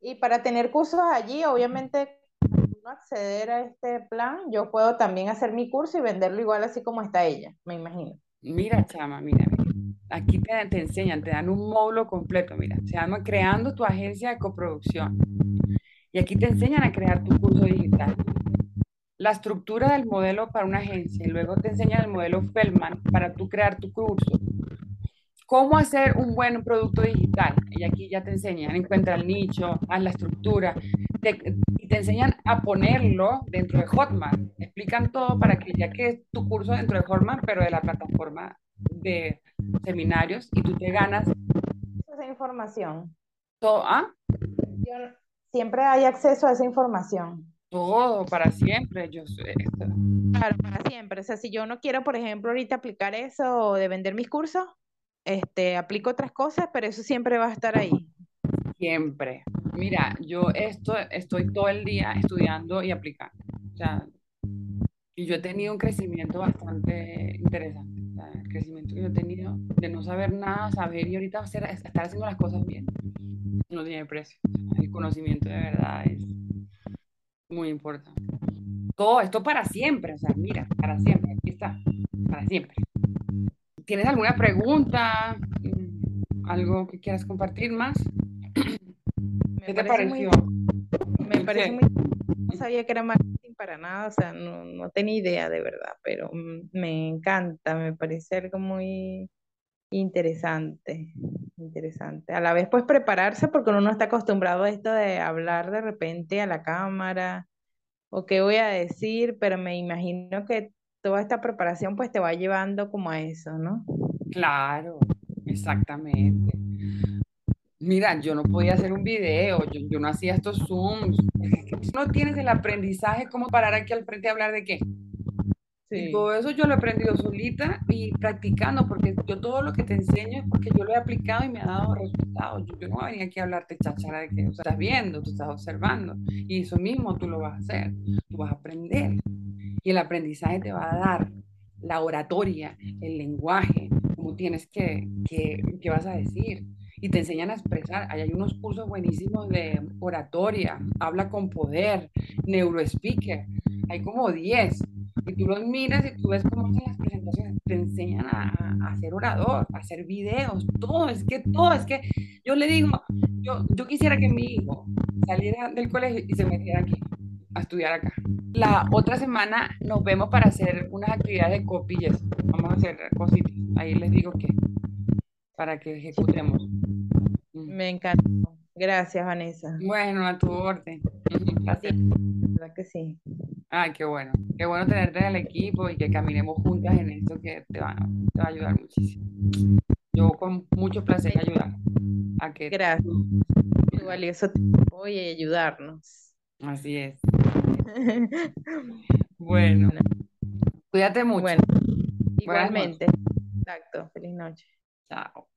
Y para tener cursos allí, obviamente, acceder a este plan, yo puedo también hacer mi curso y venderlo igual así como está ella, me imagino. Mira, chama, mira, mira. Aquí te, te enseñan, te dan un módulo completo, mira. Se llama Creando tu agencia de coproducción. Y aquí te enseñan a crear tu curso digital. La estructura del modelo para una agencia. Y luego te enseñan el modelo Feldman para tú crear tu curso. Cómo hacer un buen producto digital. Y aquí ya te enseñan, encuentra el nicho, haz la estructura. Te- y te enseñan a ponerlo dentro de Hotmart. Explican todo para que ya que es tu curso dentro de Hotmart, pero de la plataforma de seminarios, y tú te ganas Esa información. todo, ¿ah? Yo siempre hay acceso a esa información. todo para siempre. Yo sé. Claro, para siempre. O sea, si yo no quiero, por ejemplo, ahorita aplicar eso de vender mis cursos, este, aplico otras cosas, pero eso siempre va a estar ahí. Siempre. Mira, yo esto, estoy todo el día estudiando y aplicando. O sea, y yo he tenido un crecimiento bastante interesante. El crecimiento que yo he tenido de no saber nada, saber y ahorita hacer, estar haciendo las cosas bien, no tiene precio. El conocimiento de verdad es muy importante. Todo esto para siempre, o sea, mira, para siempre, aquí está, para siempre. ¿Tienes alguna pregunta? ¿Algo que quieras compartir más? <clears throat> ¿Qué te muy- pareció? me ¿El parece muy, no sabía que era marketing para nada, o sea, no, no tenía idea de verdad, pero me encanta, me parece algo muy interesante, interesante. A la vez, pues prepararse porque uno no está acostumbrado a esto de hablar de repente a la cámara o qué voy a decir, pero me imagino que toda esta preparación pues te va llevando como a eso, ¿no? Claro, exactamente. Mira, yo no podía hacer un video, yo, yo no hacía estos Zooms. No tienes el aprendizaje, ¿cómo parar aquí al frente a hablar de qué? Sí. todo eso yo lo he aprendido solita y practicando, porque yo todo lo que te enseño es porque yo lo he aplicado y me ha dado resultados. Yo, yo no venía aquí a hablarte cháchara de que o sea, estás viendo, tú estás observando, y eso mismo tú lo vas a hacer, tú vas a aprender. Y el aprendizaje te va a dar la oratoria, el lenguaje, cómo tienes que, que, qué vas a decir. Y te enseñan a expresar. Ahí hay unos cursos buenísimos de oratoria, habla con poder, neurospeaker. Hay como 10. Y tú los miras y tú ves cómo hacen las presentaciones. Te enseñan a, a ser orador, a hacer videos, todo. Es que todo, es que yo le digo, yo, yo quisiera que mi hijo saliera del colegio y se metiera aquí a estudiar acá. La otra semana nos vemos para hacer unas actividades de eso. Vamos a hacer cositas. Ahí les digo que para que ejecutemos. Mm. Me encantó. Gracias, Vanessa. Bueno, a tu orden. Un placer. ¿Verdad que sí? Ay, qué bueno. Qué bueno tenerte en el equipo y que caminemos juntas en esto que te va, te va a ayudar muchísimo. Yo con mucho placer ayudar a que Gracias. Qué valioso tiempo y ayudarnos. Así es. <laughs> Bueno, cuídate mucho. Bueno, igualmente. Exacto. Feliz noche. Chao.